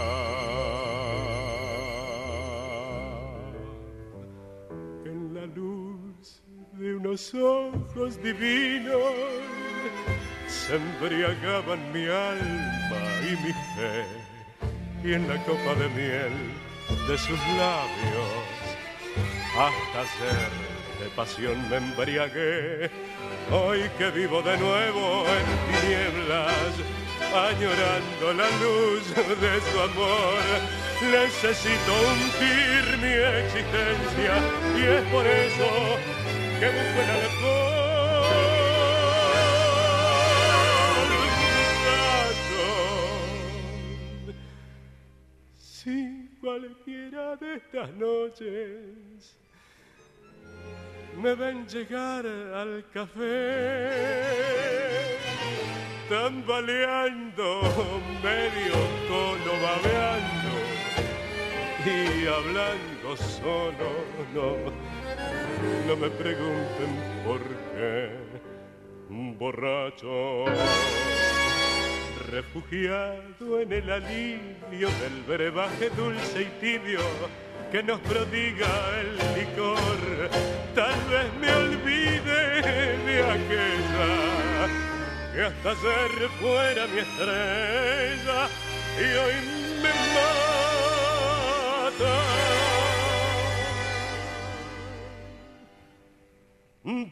En la luz de unos ojos divinos se embriagaban mi alma y mi fe y en la copa de miel de sus labios hasta ser de pasión me embriagué. Hoy que vivo de nuevo en tinieblas, añorando la luz de su amor, necesito hundir mi existencia y es por eso que busco el alcohol. Si cualquiera de estas noches me ven llegar al café, tambaleando, medio tono babeando y hablando solo, no, no me pregunten por qué, borracho. Refugiado en el alivio del brebaje dulce y tibio, que nos prodiga el licor. Tal vez me olvide de aquella que hasta ayer fuera mi estrella y hoy me mata.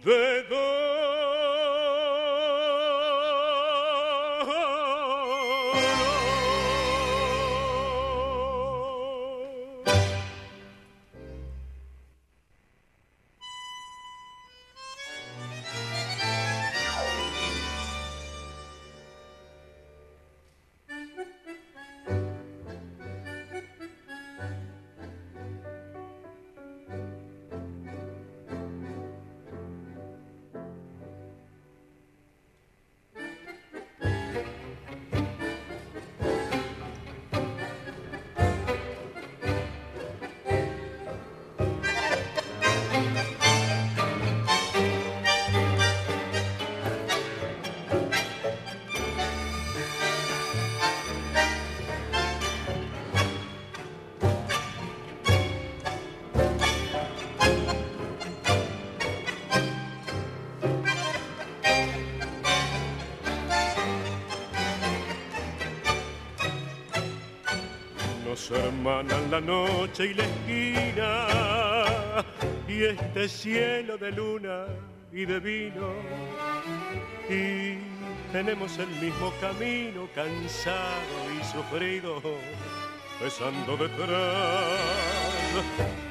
De hermanan la noche y la esquina y este cielo de luna y de vino y tenemos el mismo camino cansado y sufrido pesando detrás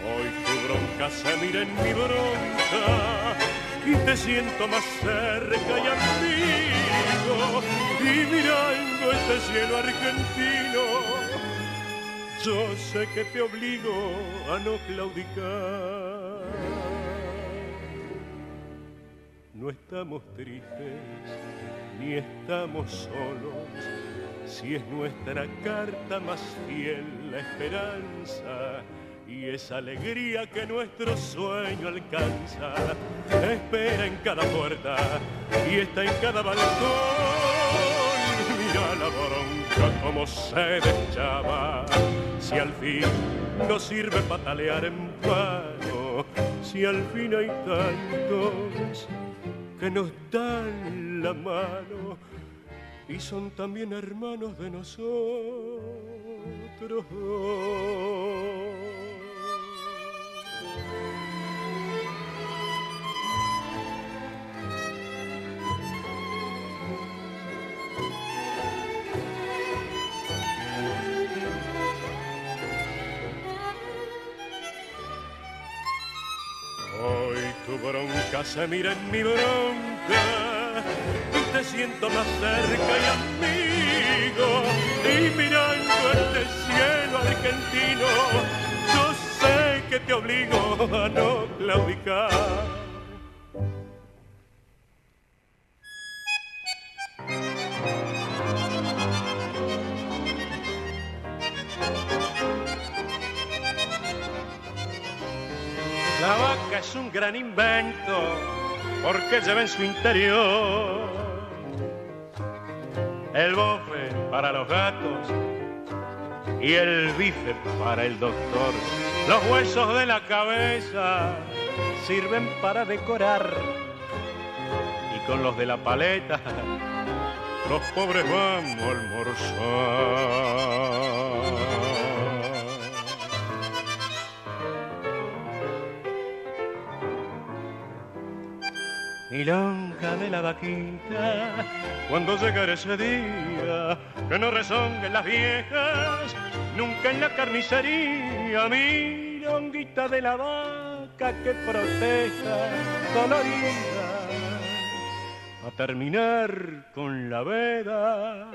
hoy tu bronca se mira en mi bronca y te siento más cerca y amigo y mirando este cielo argentino yo sé que te obligo a no claudicar. No estamos tristes ni estamos solos. Si es nuestra carta más fiel la esperanza y esa alegría que nuestro sueño alcanza, espera en cada puerta y está en cada balcón mira la bronca como se deschaba. Si al fin no sirve patalear en vano, si al fin hay tantos que nos dan la mano y son también hermanos de nosotros. bronca se mira en mi bronca. y Te siento más cerca y amigo. Y mirando este cielo argentino, yo sé que te obligo a no claudicar. Es un gran invento porque lleva en su interior el bofe para los gatos y el bife para el doctor. Los huesos de la cabeza sirven para decorar y con los de la paleta los pobres vamos a almorzar. Milonga de la vaquita, cuando llegará ese día, que no rezonguen las viejas, nunca en la carnicería, milonguita de la vaca que protesta dolorida, a terminar con la veda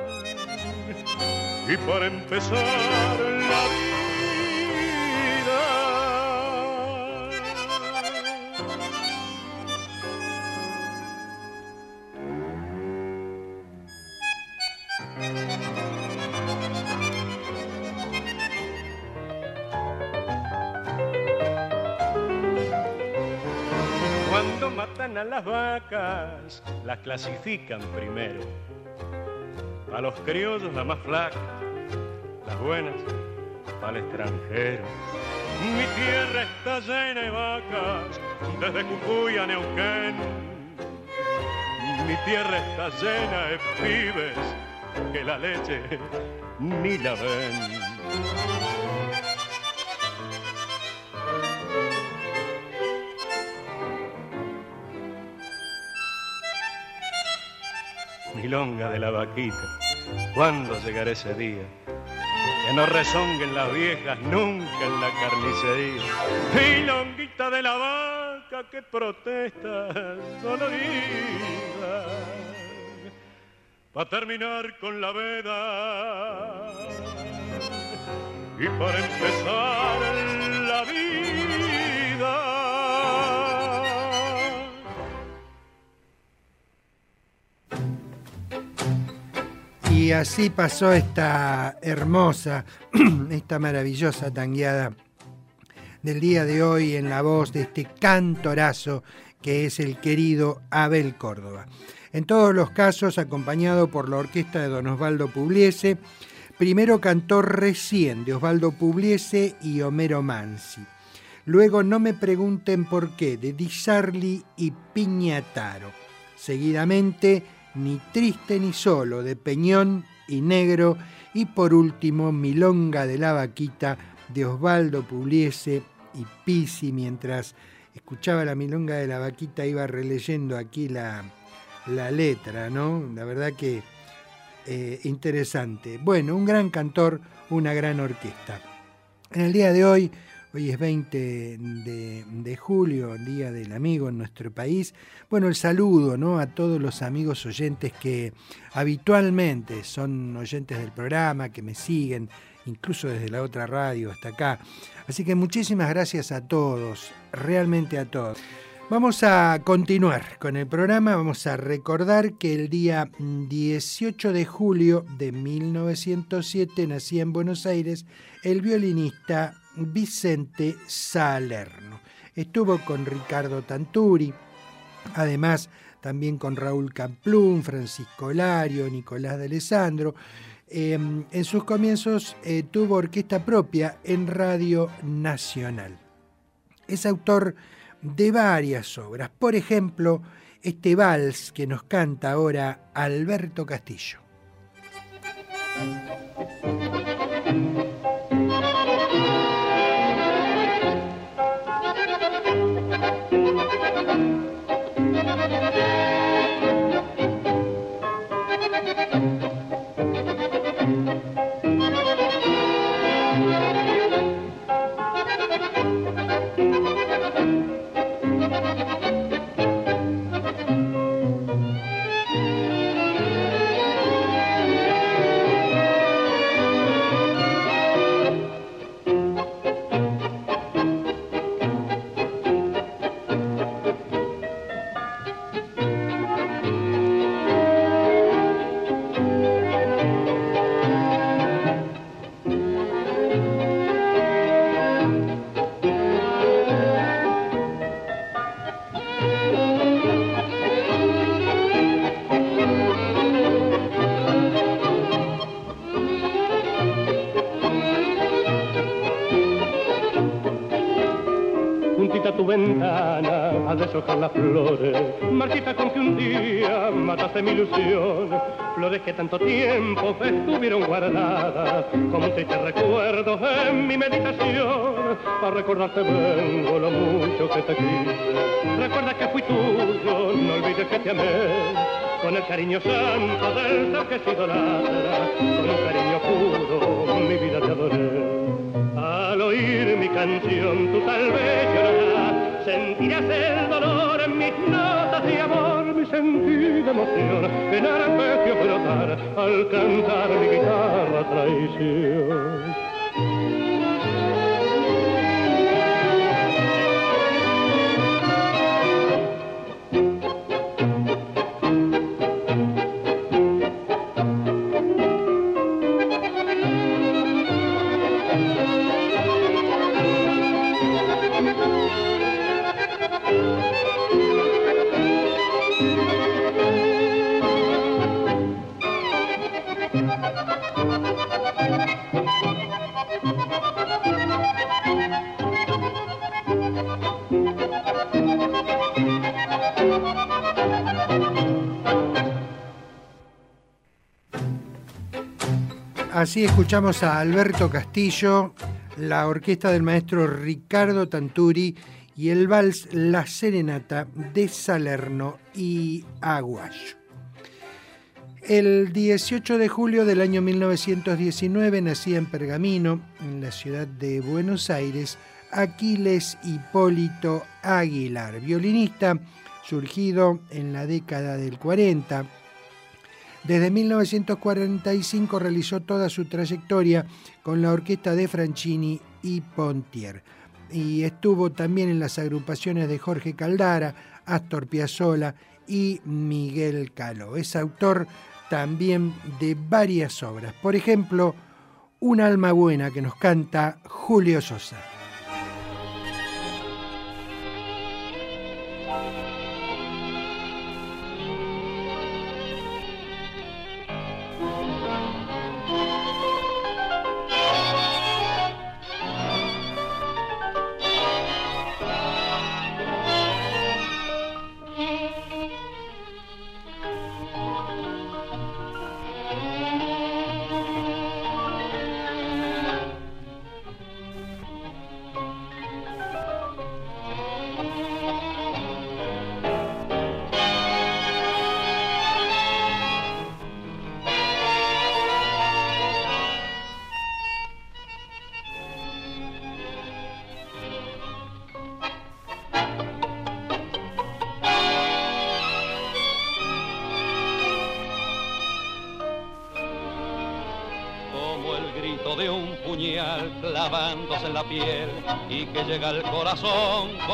y para empezar la vida las vacas, las clasifican primero. A los criollos la más flaca, las buenas el extranjero. Mi tierra está llena de vacas, desde Cucuy a Neuquén. Mi tierra está llena de pibes que la leche ni la ven. Milonga de la vaquita. ¿Cuándo llegará ese día? Que no rezonguen las viejas nunca en la carnicería. Milonguita de la vaca que protesta dolorida. Pa' terminar con la veda y para empezar la vida.
Y así pasó esta hermosa, esta maravillosa tangueada del día de hoy en la voz de este cantorazo que es el querido Abel Córdoba. En todos los casos acompañado por la orquesta de Don Osvaldo Pugliese, primero cantó Recién de Osvaldo Pugliese y Homero Mansi. Luego No me pregunten por qué de Di Sarli y Piñataro. Seguidamente ni triste ni solo, de Peñón y Negro, y por último Milonga de la Vaquita, de Osvaldo Pugliese y Pisi, mientras escuchaba la Milonga de la Vaquita iba releyendo aquí la, la letra, ¿no? La verdad que eh, interesante. Bueno, un gran cantor, una gran orquesta. En el día de hoy Hoy es 20 de, julio, Día del Amigo en nuestro país. Bueno, el saludo ¿no? a todos los amigos oyentes que habitualmente son oyentes del programa, que me siguen, incluso desde la otra radio hasta acá. Así que muchísimas gracias a todos, realmente a todos. Vamos a continuar con el programa, vamos a recordar que el día 18 de julio de 1907 nacía en Buenos Aires el violinista Vicente Salerno. Estuvo con Ricardo Tanturi, además también con Raúl Camplún, Francisco Lario, Nicolás de Alessandro. Em, en sus comienzos eh, tuvo orquesta propia en Radio Nacional. Es autor de varias obras, por ejemplo, este vals que nos canta ahora Alberto Castillo.
Día mataste mi ilusión, flores que tanto tiempo estuvieron guardadas, como un triste recuerdo en mi meditación, para recordarte vengo lo mucho que te quise, recuerda que fui tuyo, no olvides que te amé, con el cariño santo del ser que se idolatra, con un cariño puro mi vida te adoré. Al oír mi canción tú tal vez llorarás, sentirás el dolor en mis notas mi sentida emoción en arpegio brotar al cantar mi guitarra traición.
Así escuchamos a Alberto Castillo, la orquesta del maestro Ricardo Tanturi y el vals La Serenata de Salerno y Aguayo. El 18 de julio del año 1919 nacía en Pergamino, en la ciudad de Buenos Aires, Aquiles Hipólito Aguilar, violinista surgido en la década del 40 desde 1945 realizó toda su trayectoria con la orquesta de Franchini y Pontier. Y estuvo también en las agrupaciones de Jorge Caldara, Astor Piazzolla y Miguel Caló. Es autor también de varias obras. Por ejemplo, Un alma buena que nos canta Julio Sosa.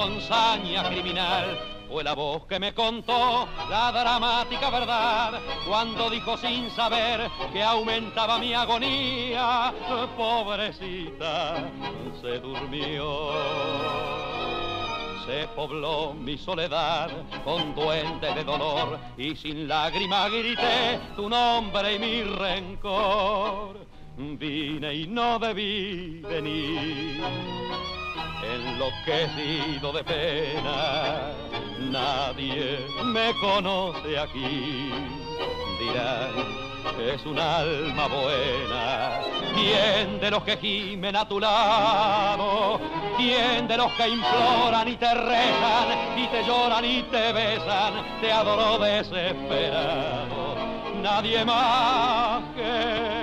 Con saña criminal. Fue la voz que me contó la dramática verdad cuando dijo sin saber que aumentaba mi agonía. Pobrecita, se durmió. Se pobló mi soledad con duendes de dolor y sin lágrima grité tu nombre y mi rencor vine y no debí venir. Enloquecido de pena, nadie me conoce aquí. Dirán, es un alma buena. ¿Quién de los que gimen a tu lado? ¿Quién de los que imploran y te rezan y te lloran y te besan? Te adoro desesperado. Nadie más que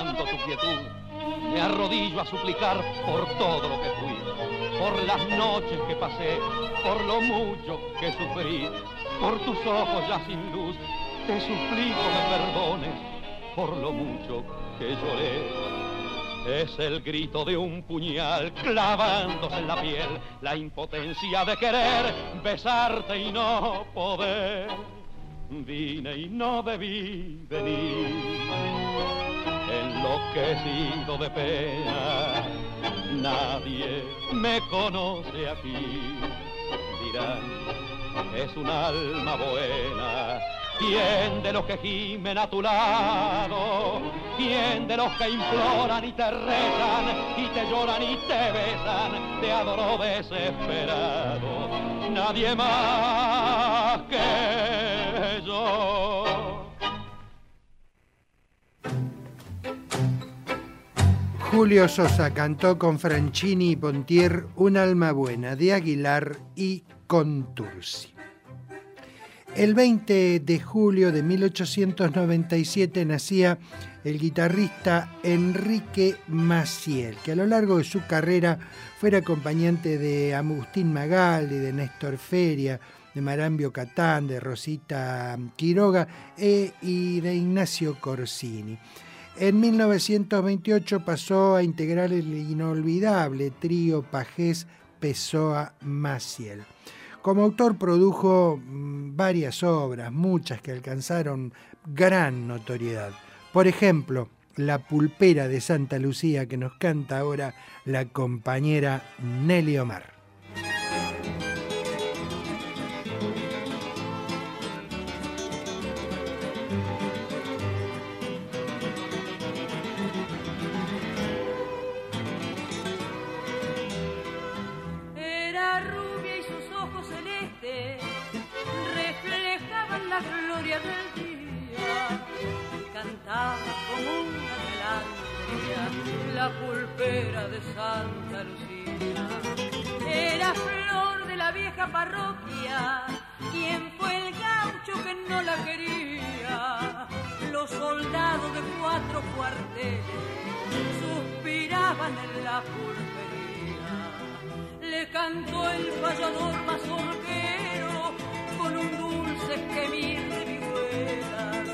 tu quietud, me arrodillo a suplicar por todo lo que fui, por las noches que pasé, por lo mucho que sufrí, por tus ojos ya sin luz, te suplico me perdones por lo mucho que lloré. Es el grito de un puñal clavándose en la piel, la impotencia de querer besarte y no poder vine y no debí venir. Enloquecido de pena, nadie me conoce aquí. dirán, es un alma buena. ¿Quién de los que gimen a tu lado? ¿Quién de los que imploran y te rezan y te lloran y te besan? Te adoro desesperado. Nadie más que yo.
Julio Sosa cantó con Franchini y Pontier Un alma buena de Aguilar y Contursi. El 20 de julio de 1897 nacía el guitarrista Enrique Maciel, que a lo largo de su carrera fue acompañante de Agustín Magaldi, de Néstor Feria, de Marambio Catán, de Rosita Quiroga e, y de Ignacio Corsini. En 1928 pasó a integrar el inolvidable trío Pajés Pessoa Maciel. Como autor produjo mm, varias obras, muchas que alcanzaron gran notoriedad. Por ejemplo, La pulpera de Santa Lucía que nos canta ahora la compañera Nelly Omar.
La pulpera de Santa Lucía. Era flor de la vieja parroquia, quien fue el gaucho que no la quería. Los soldados de cuatro cuarteles suspiraban en la pulpería. Le cantó el fallador mazorquero con un dulce gemir de vihuelas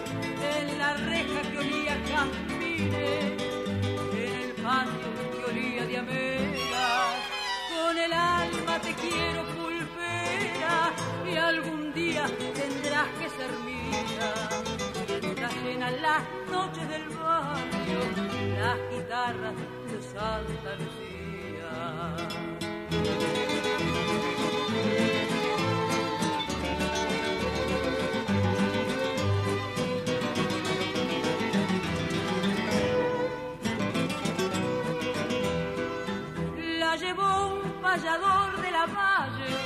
en la reja que olía a que olía de amelas. Con el alma te quiero pulpera y algún día tendrás que ser mía. Mientras llenan las noches del barrio las guitarras de Santa Lucía. De la valle,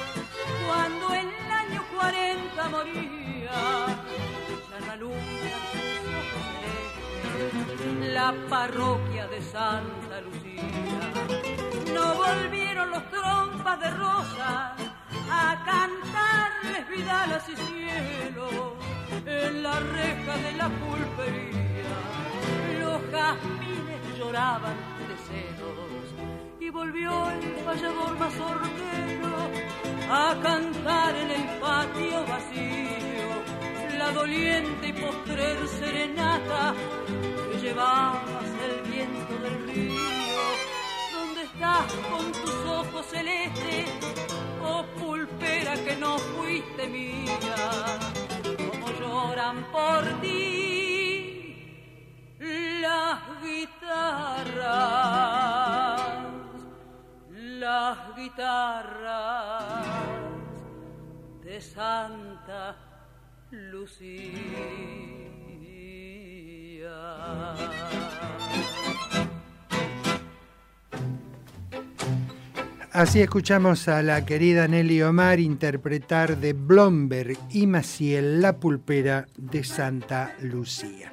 cuando el año 40 moría, ya no la parroquia de Santa Lucía. No volvieron los trompas de rosa a cantarles vidalas y cielo en la reja de la pulpería. Los jazmines lloraban de celos volvió el fallador mazorquero a cantar en el patio vacío la doliente y postrer serenata que llevabas el viento del río. ¿Dónde estás con tus ojos celestes, oh pulpera que no fuiste mía? Como lloran por ti las guitarras las guitarras de Santa Lucía.
Así escuchamos a la querida Nelly Omar interpretar de Blomberg y Maciel la pulpera de Santa Lucía.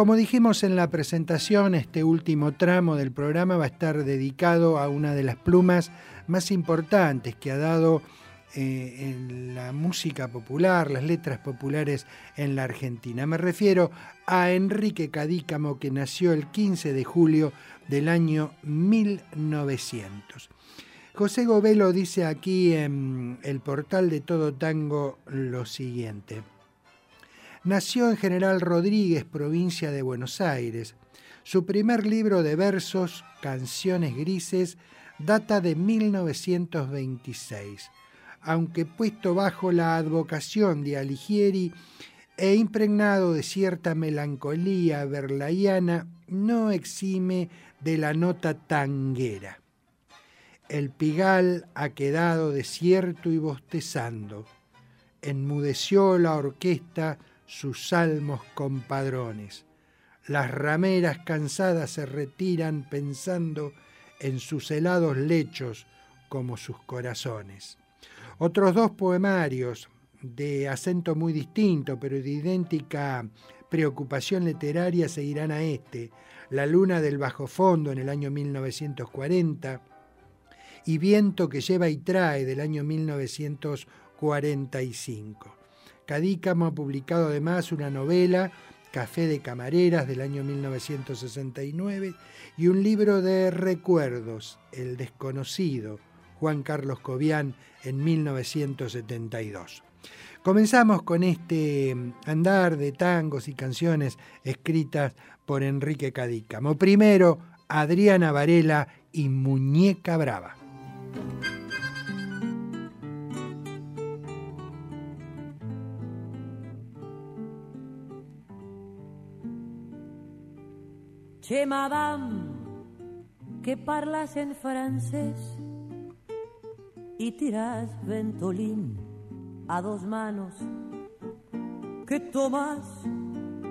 Como dijimos en la presentación, este último tramo del programa va a estar dedicado a una de las plumas más importantes que ha dado eh, en la música popular, las letras populares en la Argentina. Me refiero a Enrique Cadícamo, que nació el 15 de julio del año 1900. José Govelo dice aquí en el portal de Todo Tango lo siguiente. Nació en General Rodríguez, provincia de Buenos Aires. Su primer libro de versos, Canciones Grises, data de 1926. Aunque puesto bajo la advocación de Alighieri e impregnado de cierta melancolía berlaiana, no exime de la nota tanguera. El pigal ha quedado desierto y bostezando. Enmudeció la orquesta sus salmos compadrones. Las rameras cansadas se retiran pensando en sus helados lechos como sus corazones. Otros dos poemarios de acento muy distinto, pero de idéntica preocupación literaria, seguirán a este, La luna del bajo fondo en el año 1940 y Viento que lleva y trae del año 1945. Cadícamo ha publicado además una novela, Café de Camareras, del año 1969, y un libro de recuerdos, El desconocido, Juan Carlos Cobian, en 1972. Comenzamos con este andar de tangos y canciones escritas por Enrique Cadícamo. Primero, Adriana Varela y Muñeca Brava.
Che, madame, que parlas en francés y tiras ventolín a dos manos, que tomas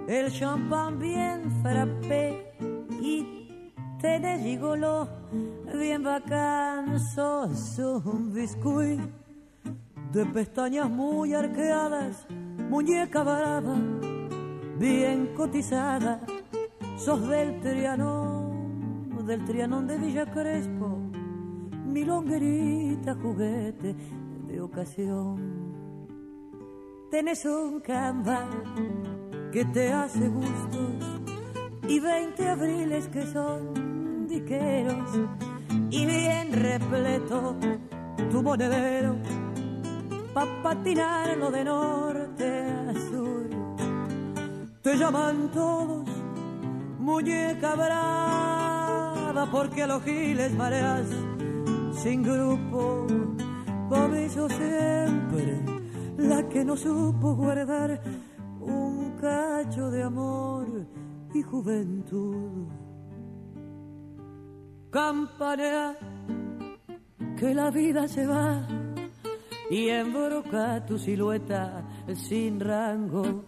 el champán bien frappé y tenés gigolo bien bacán, sos un biscuit de pestañas muy arqueadas, muñeca brava, bien cotizada Sos del Trianón, del Trianón de Villa Crespo, mi longuerita juguete de ocasión. Tenés un camba que te hace gustos y veinte abriles que son diqueros y bien repleto tu monedero pa' patinarlo de norte a sur. Te llaman todos muñeca brava, porque los giles mareas sin grupo. Por eso siempre la que no supo guardar un cacho de amor y juventud. Campanea que la vida se va y embroca tu silueta sin rango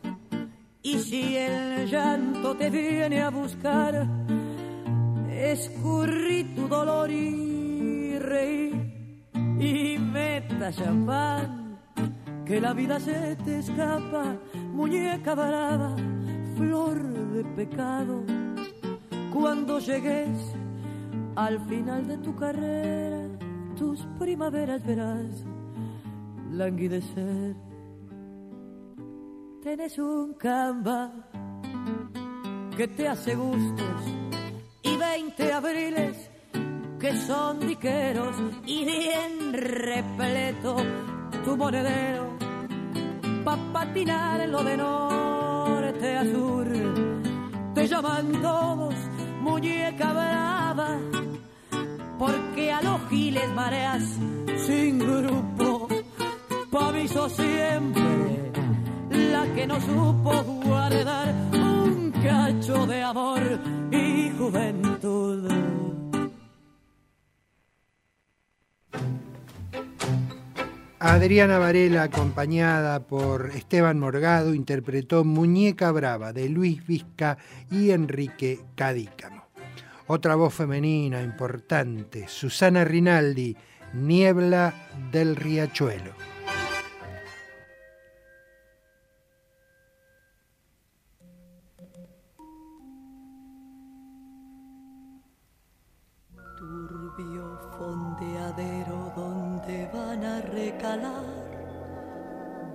y si el llanto te viene a buscar, escurrí tu dolor y reí y meta champán, que la vida se te escapa, muñeca varada, flor de pecado. Cuando llegues al final de tu carrera, tus primaveras verás languidecer Tienes un camba que te hace gustos y veinte abriles que son diqueros y bien repleto tu monedero pa' patinar lo de norte a sur. Te llaman todos muñeca brava porque a los giles mareas sin grupo pa' mí siempre que no supo guardar un cacho de amor y juventud.
Adriana Varela, acompañada por Esteban Morgado, interpretó Muñeca Brava de Luis Vizca y Enrique Cadícamo. Otra voz femenina importante, Susana Rinaldi, Niebla del Riachuelo.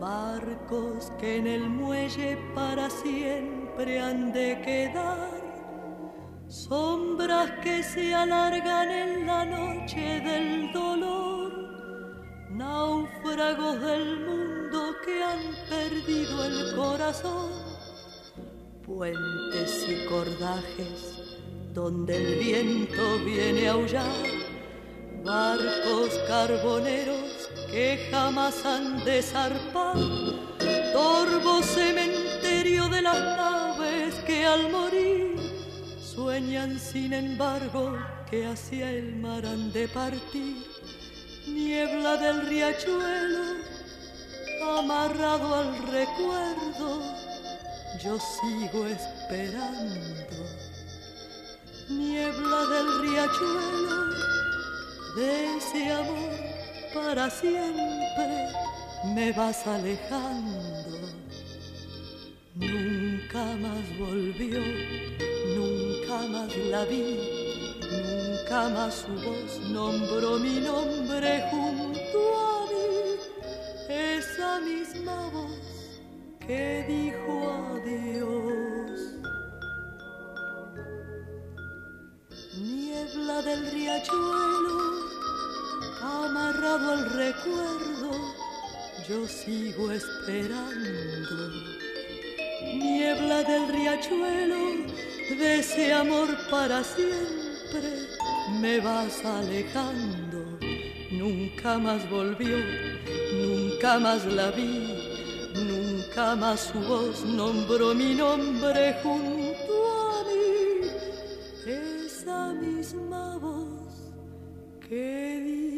Barcos que en el muelle para siempre han de quedar, sombras que se alargan en la noche del dolor, náufragos del mundo que han perdido el corazón, puentes y cordajes donde el viento viene a aullar, barcos carboneros que jamás han de zarpar. Torvo cementerio de las naves que al morir sueñan sin embargo que hacia el mar han de partir, niebla del riachuelo, amarrado al recuerdo, yo sigo esperando. Niebla del riachuelo, de ese amor para siempre me vas alejando. Nunca más volvió, nunca más la vi, nunca más su voz nombró mi nombre junto a mí. Esa misma voz que dijo adiós. Niebla del riachuelo, amarrado al recuerdo, yo sigo esperando niebla del riachuelo, de ese amor para siempre, me vas alejando. Nunca más volvió, nunca más la vi, nunca más su voz nombró mi nombre junto a mí. Esa misma voz que dijo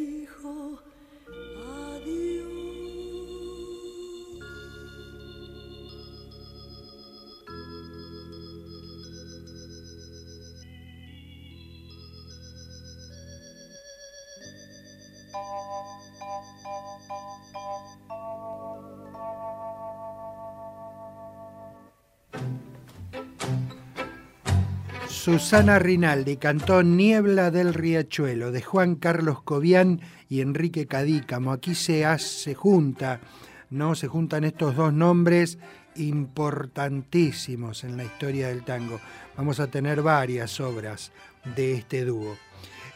Susana Rinaldi cantó Niebla del Riachuelo de Juan Carlos Cobian y Enrique Cadícamo. Aquí se, hace, junta, ¿no? Se juntan estos dos nombres importantísimos en la historia del tango. Vamos a tener varias obras de este dúo.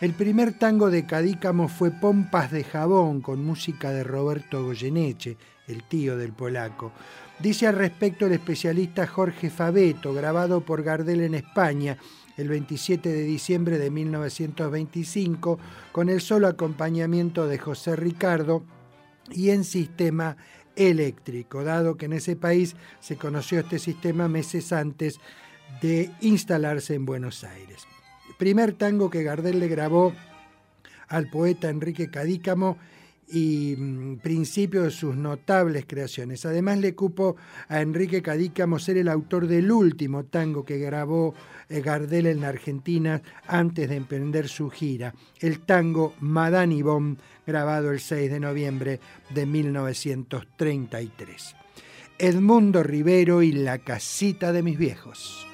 El primer tango de Cadícamo fue Pompas de Jabón con música de Roberto Goyeneche, el tío del polaco. Dice al respecto el especialista Jorge Fabeto, grabado por Gardel en España el 27 de diciembre de 1925, con el solo acompañamiento de José Ricardo y en sistema eléctrico, dado que en ese país se conoció este sistema meses antes de instalarse en Buenos Aires. Primer tango que Gardel le grabó al poeta Enrique Cadícamo y mm, principio de sus notables creaciones. Además le cupo a Enrique Cadícamo ser el autor del último tango que grabó eh, Gardel en la Argentina antes de emprender su gira, el tango Madame Bon, grabado el 6 de noviembre de 1933. Edmundo Rivero y la casita de mis viejos.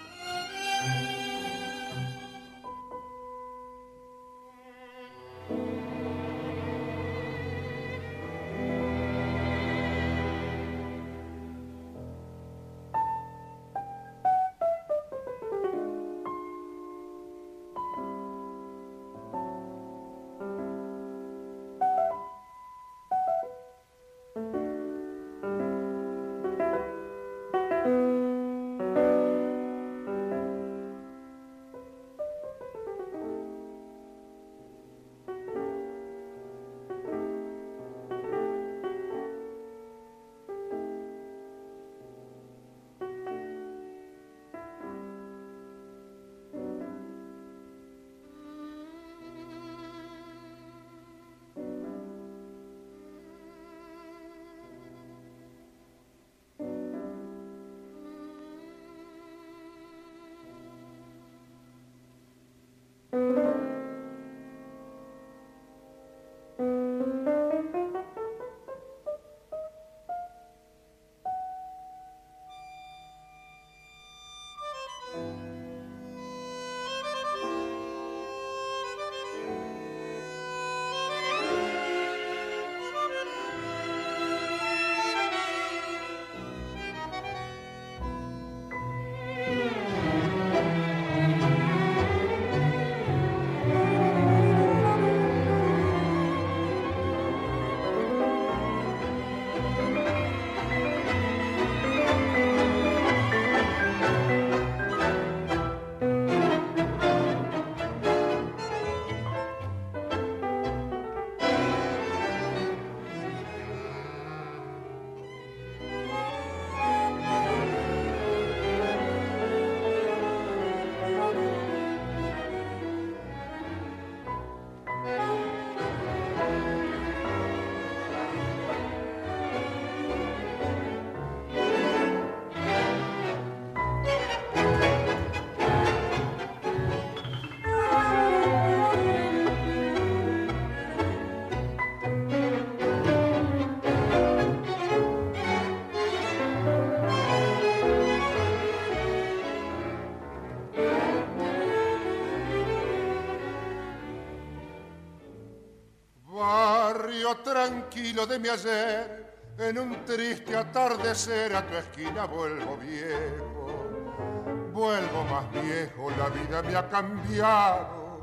Tranquilo de mi ayer, en un triste atardecer a tu esquina vuelvo viejo. Vuelvo más viejo, la vida me ha cambiado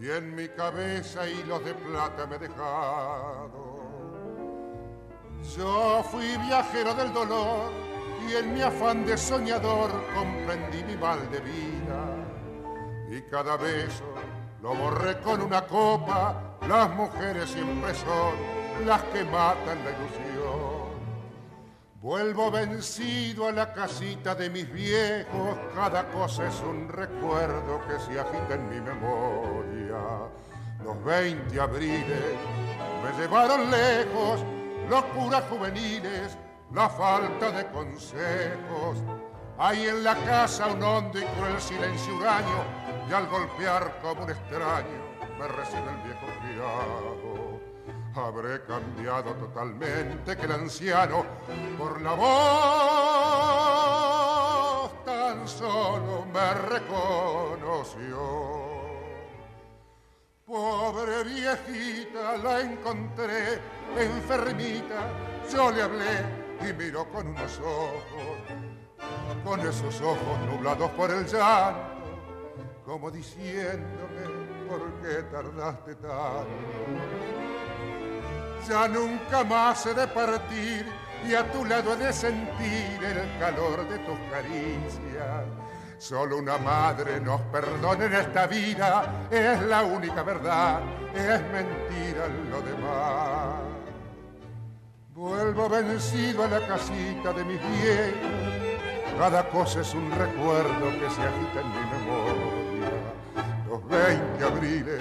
y en mi cabeza hilos de plata me he dejado. Yo fui viajero del dolor y en mi afán de soñador comprendí mi mal de vida y cada beso lo borré con una copa. Las mujeres siempre las que matan la ilusión. Vuelvo vencido a la casita de mis viejos, cada cosa es un recuerdo que se agita en mi memoria. Los 20 abriles me llevaron lejos, locuras juveniles, la falta de consejos. Hay en la casa un hondo y cruel silencio huraño, y al golpear como un extraño me recibe el viejo criado. Habré cambiado totalmente que el anciano por la voz tan solo me reconoció. Pobre viejita, la encontré enfermita, yo le hablé y miró con unos ojos, con esos ojos nublados por el llanto, como diciéndome, ¿por qué tardaste tanto? Ya nunca más he de partir y a tu lado he de sentir el calor de tus caricias. Solo una madre nos perdona en esta vida, es la única verdad, es mentira lo demás. Vuelvo vencido a la casita de mis viejos, cada cosa es un recuerdo que se agita en mi memoria. Los 20 abriles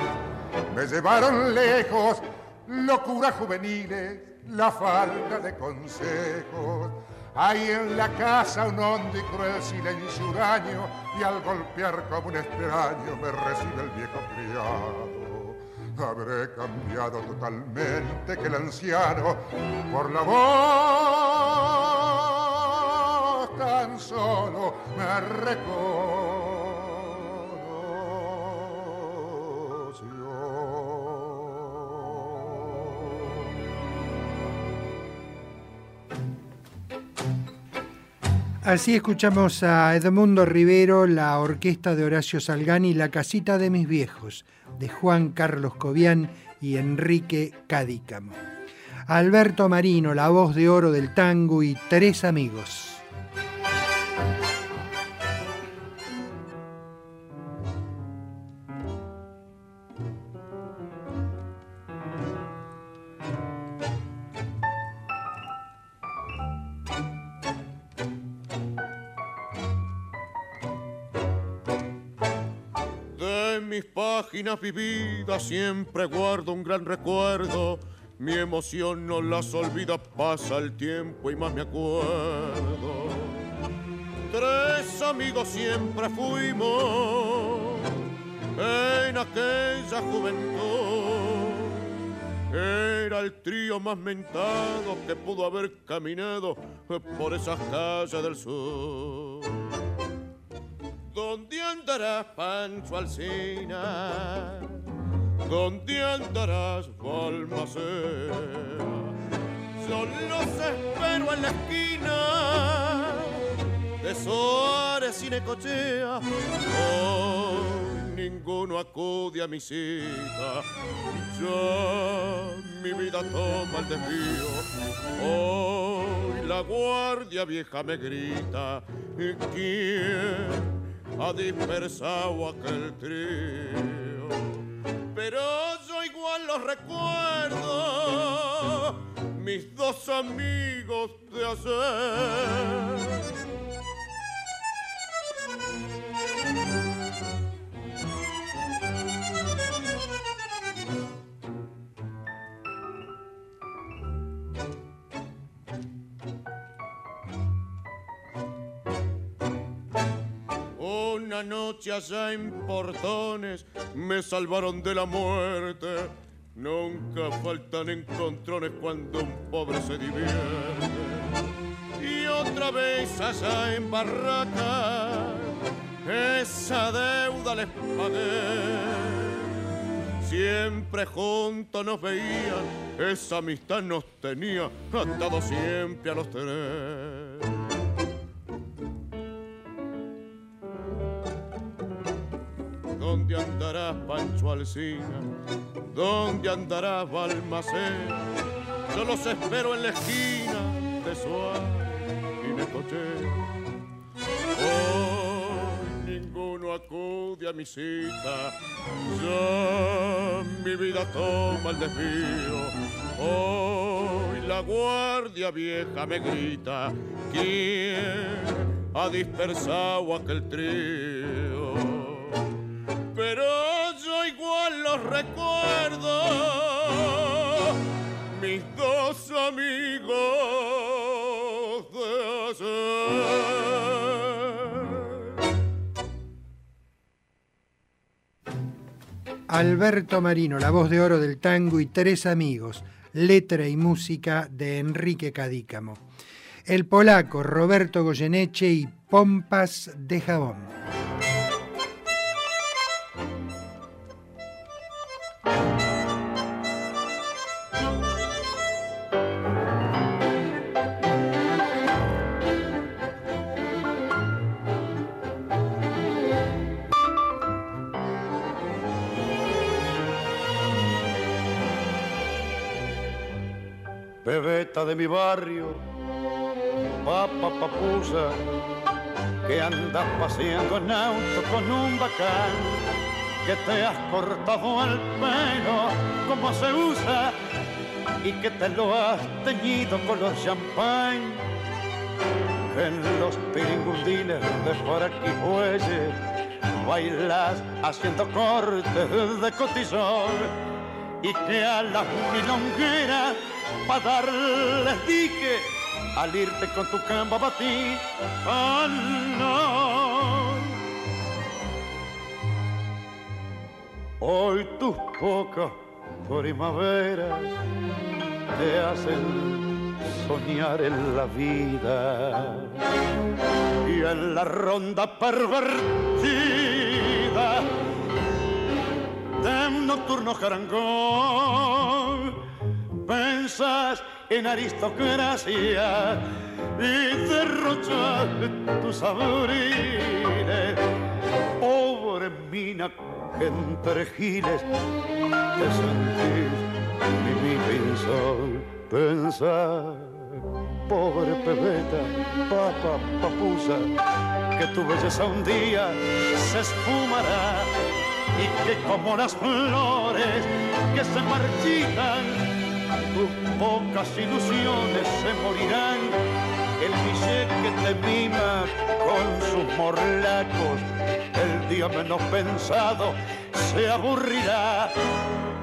me llevaron lejos, locuras juveniles, la falta de consejos. Hay en la casa un hondo y cruel silencio huraño y al golpear como un extraño me recibe el viejo criado. Habré cambiado totalmente que el anciano por la voz tan solo me reconoció.
Así escuchamos a Edmundo Rivero, la orquesta de Horacio Salgani, La casita de mis viejos, de Juan Carlos Cobian y Enrique Cadícamo. Alberto Marino, la voz de oro del tango y tres amigos.
Mis páginas vividas siempre guardo un gran recuerdo. Mi emoción no las olvida, pasa el tiempo y más me acuerdo. Tres amigos siempre fuimos en aquella juventud. Era el trío más mentado que pudo haber caminado por esas calles del sur. ¿Dónde andarás, Pancho Alcina? ¿Dónde andarás, Balmaceda? Yo los espero en la esquina de Suárez y Necochea. Hoy ninguno acude a mi cita. Ya mi vida toma el desvío. Hoy la guardia vieja me grita. ¿Quién ha dispersado aquel trío? Pero yo igual los recuerdo, mis dos amigos de ayer. Una noche allá en Portones me salvaron de la muerte. Nunca faltan encontrones cuando un pobre se divierte. Y otra vez allá en Barraca, esa deuda les pagué. siempre juntos nos veían, esa amistad nos tenía atados siempre a los tres. ¿Dónde andarás, Pancho Alcina? ¿Dónde andarás, Balmaceda? Yo los espero en la esquina de Suárez y Necochea. Hoy ninguno acude a mi cita, ya mi vida toma el desvío. Hoy la guardia vieja me grita, ¿quién ha dispersado aquel trío? Pero yo igual los recuerdo, mis dos amigos de ayer.
Alberto Marino, la voz de oro del tango y tres amigos, letra y música de Enrique Cadícamo. El polaco Roberto Goyeneche y Pompas de Jabón.
De mi barrio, papa papusa, que andas paseando en auto con un bacán, que te has cortado el pelo como se usa y que te lo has teñido con los champán, que en los piringundines de por aquí fuelle bailas haciendo cortes de cotizón y que a las milongueras para darles dique al irte con tu camba a batir Hoy tus pocas primaveras te hacen soñar en la vida y en la ronda pervertida de un nocturno jarangón pensas en aristocracia y derrochas tus abriles. Pobre mina que entre giles te sentís mi sol. Pensar, pobre pebeta, papa, papusa, que tu belleza un día se esfumará y que como las flores que se marchitan tus pocas ilusiones se morirán. El billete que te mima con sus morlacos, el día menos pensado se aburrirá.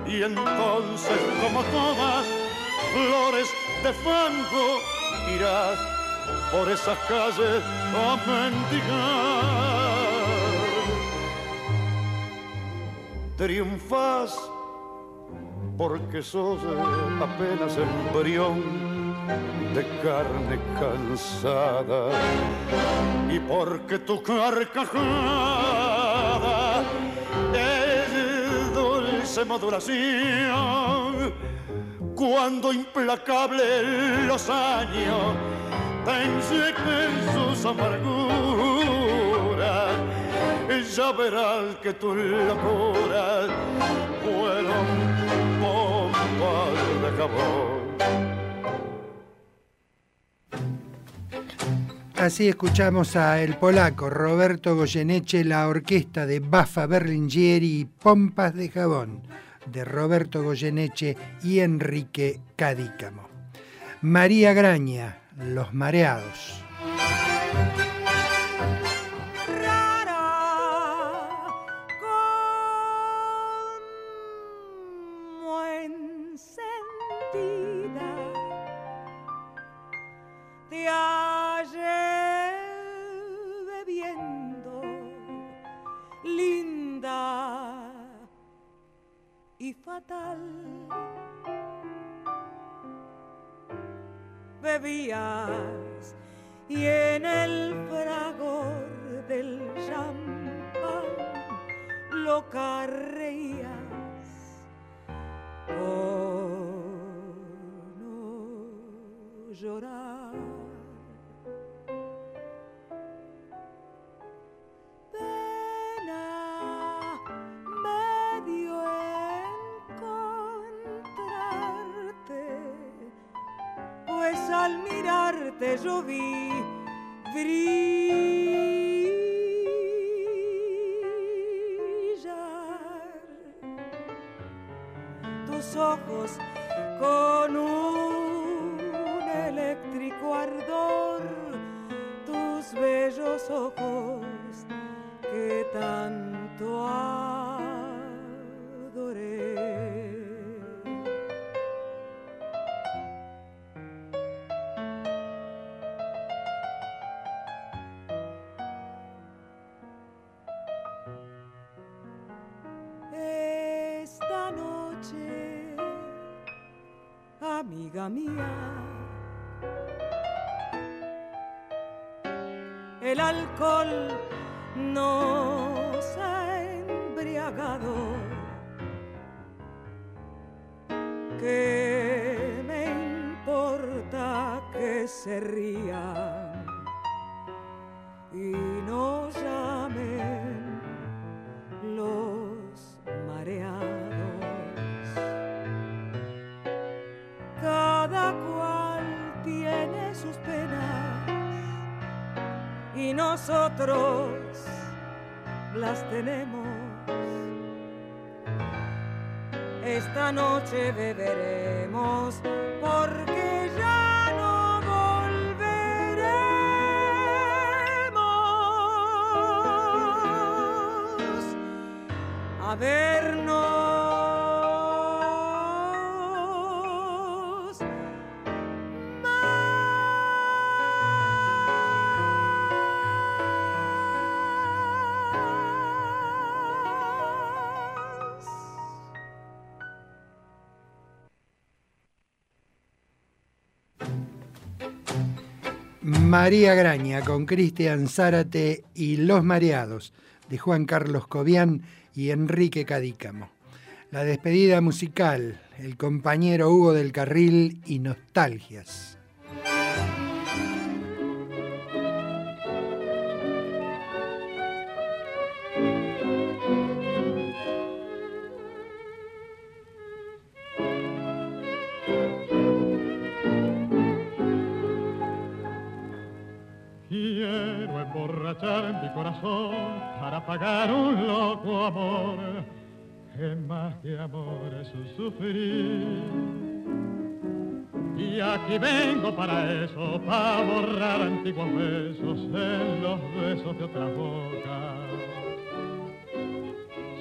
Y entonces, como todas flores de fango, irás por esas calles a mendigar. Triunfas porque sos apenas embrión de carne cansada y porque tu carcajada es dulce modulación cuando implacable los años te inyecten sus amarguras ya verás que tus locuras
Así escuchamos a el polaco Roberto Goyeneche, la orquesta de Bafa Berlingieri y Pompas de Jabón, de Roberto Goyeneche y Enrique Cadícamo. María Graña, Los Mareados.
Y fatal bebías y en el fragor del champán loca reías por no llorar. Al mirarte yo vi brillar tus ojos con un eléctrico ardor, tus bellos ojos que tanto. Mía, el alcohol nos ha embriagado. ¿Qué me importa que se rían y nosotros las tenemos. Esta noche beberemos porque ya no volveremos a vernos.
María Graña con Cristian Zárate y Los Mareados de Juan Carlos Cobian y Enrique Cadícamo. La despedida musical, el compañero Hugo del Carril y Nostalgias.
Para pagar un loco amor, que más que amor es un sufrir. Y aquí vengo para eso, para borrar antiguos besos en los besos de otra boca.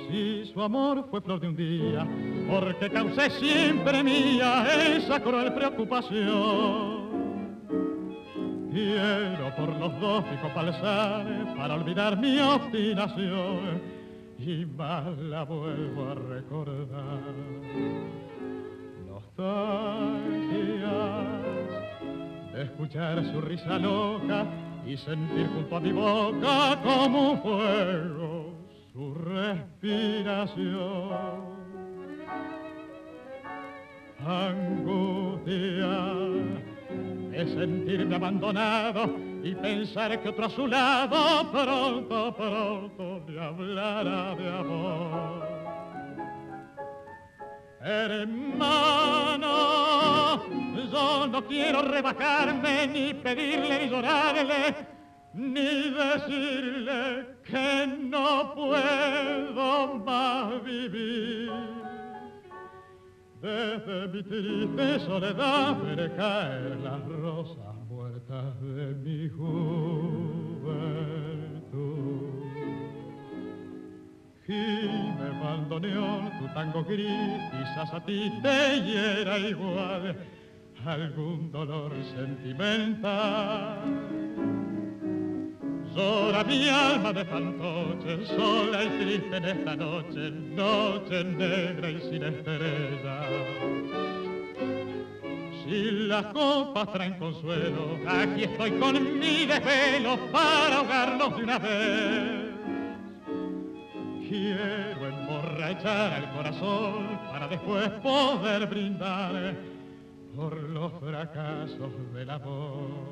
Si su amor fue flor de un día, porque causé siempre mía esa cruel preocupación. Quiero por los dos fijo palzar para olvidar mi obstinación y más la vuelvo a recordar. Nostalgias de escuchar su risa loca y sentir junto a mi boca como un fuego su respiración. Angustia de sentirme abandonado y pensar que otro a su lado pronto, pronto me hablará de amor. Hermano, yo no quiero rebajarme ni pedirle ni llorarle, ni decirle que no puedo más vivir. Desde mi triste soledad veré caer las rosas muertas de mi juventud. Gime bandoneón, tu tango gris, quizás a ti te hiera igual algún dolor sentimental. Llora mi alma de fantoche, sola y triste en esta noche, noche negra y sin estrella. Si las copas traen consuelo, aquí estoy con mi desvelo para ahogarlos de una vez. Quiero emborrachar al corazón para después poder brindar por los fracasos del amor.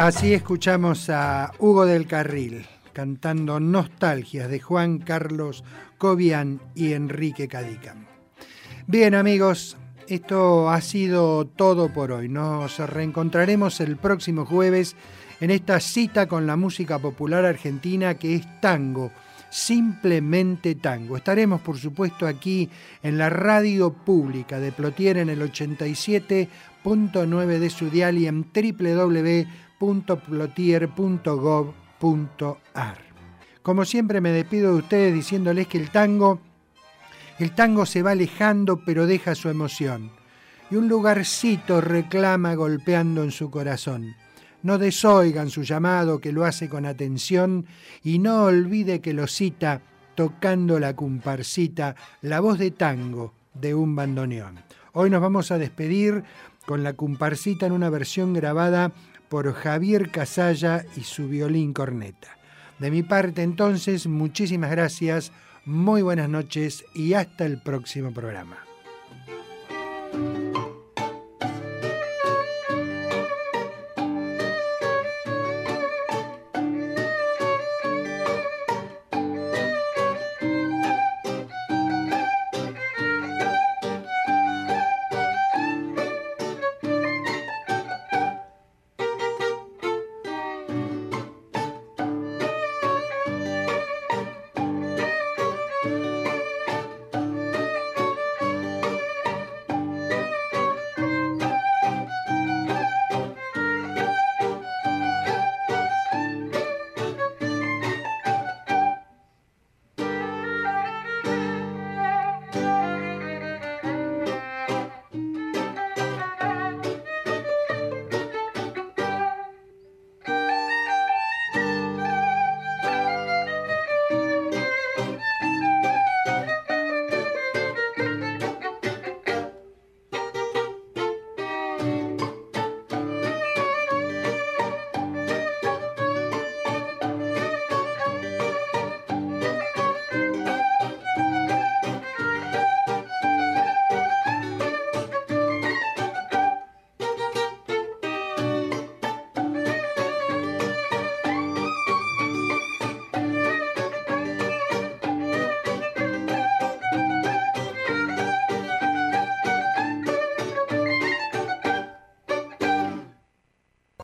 Así escuchamos a Hugo del Carril cantando Nostalgias de Juan Carlos Cobian y Enrique Cadícamo. Bien amigos, esto ha sido todo por hoy. Nos reencontraremos el próximo jueves en esta cita con la música popular argentina que es tango, simplemente tango. Estaremos por supuesto aquí en la radio pública de Plotier en el 87.9 de su dial y en www.plotier.gov.ar. Como siempre me despido de ustedes diciéndoles que el tango el tango se va alejando pero deja su emoción y un lugarcito reclama golpeando en su corazón. No desoigan su llamado que lo hace con atención y no olvide que lo cita tocando la comparsita, la voz de tango de un bandoneón. Hoy nos vamos a despedir con la comparsita en una versión grabada por Javier Casalla y su violín corneta. De mi parte entonces, muchísimas gracias, muy buenas noches y hasta el próximo programa.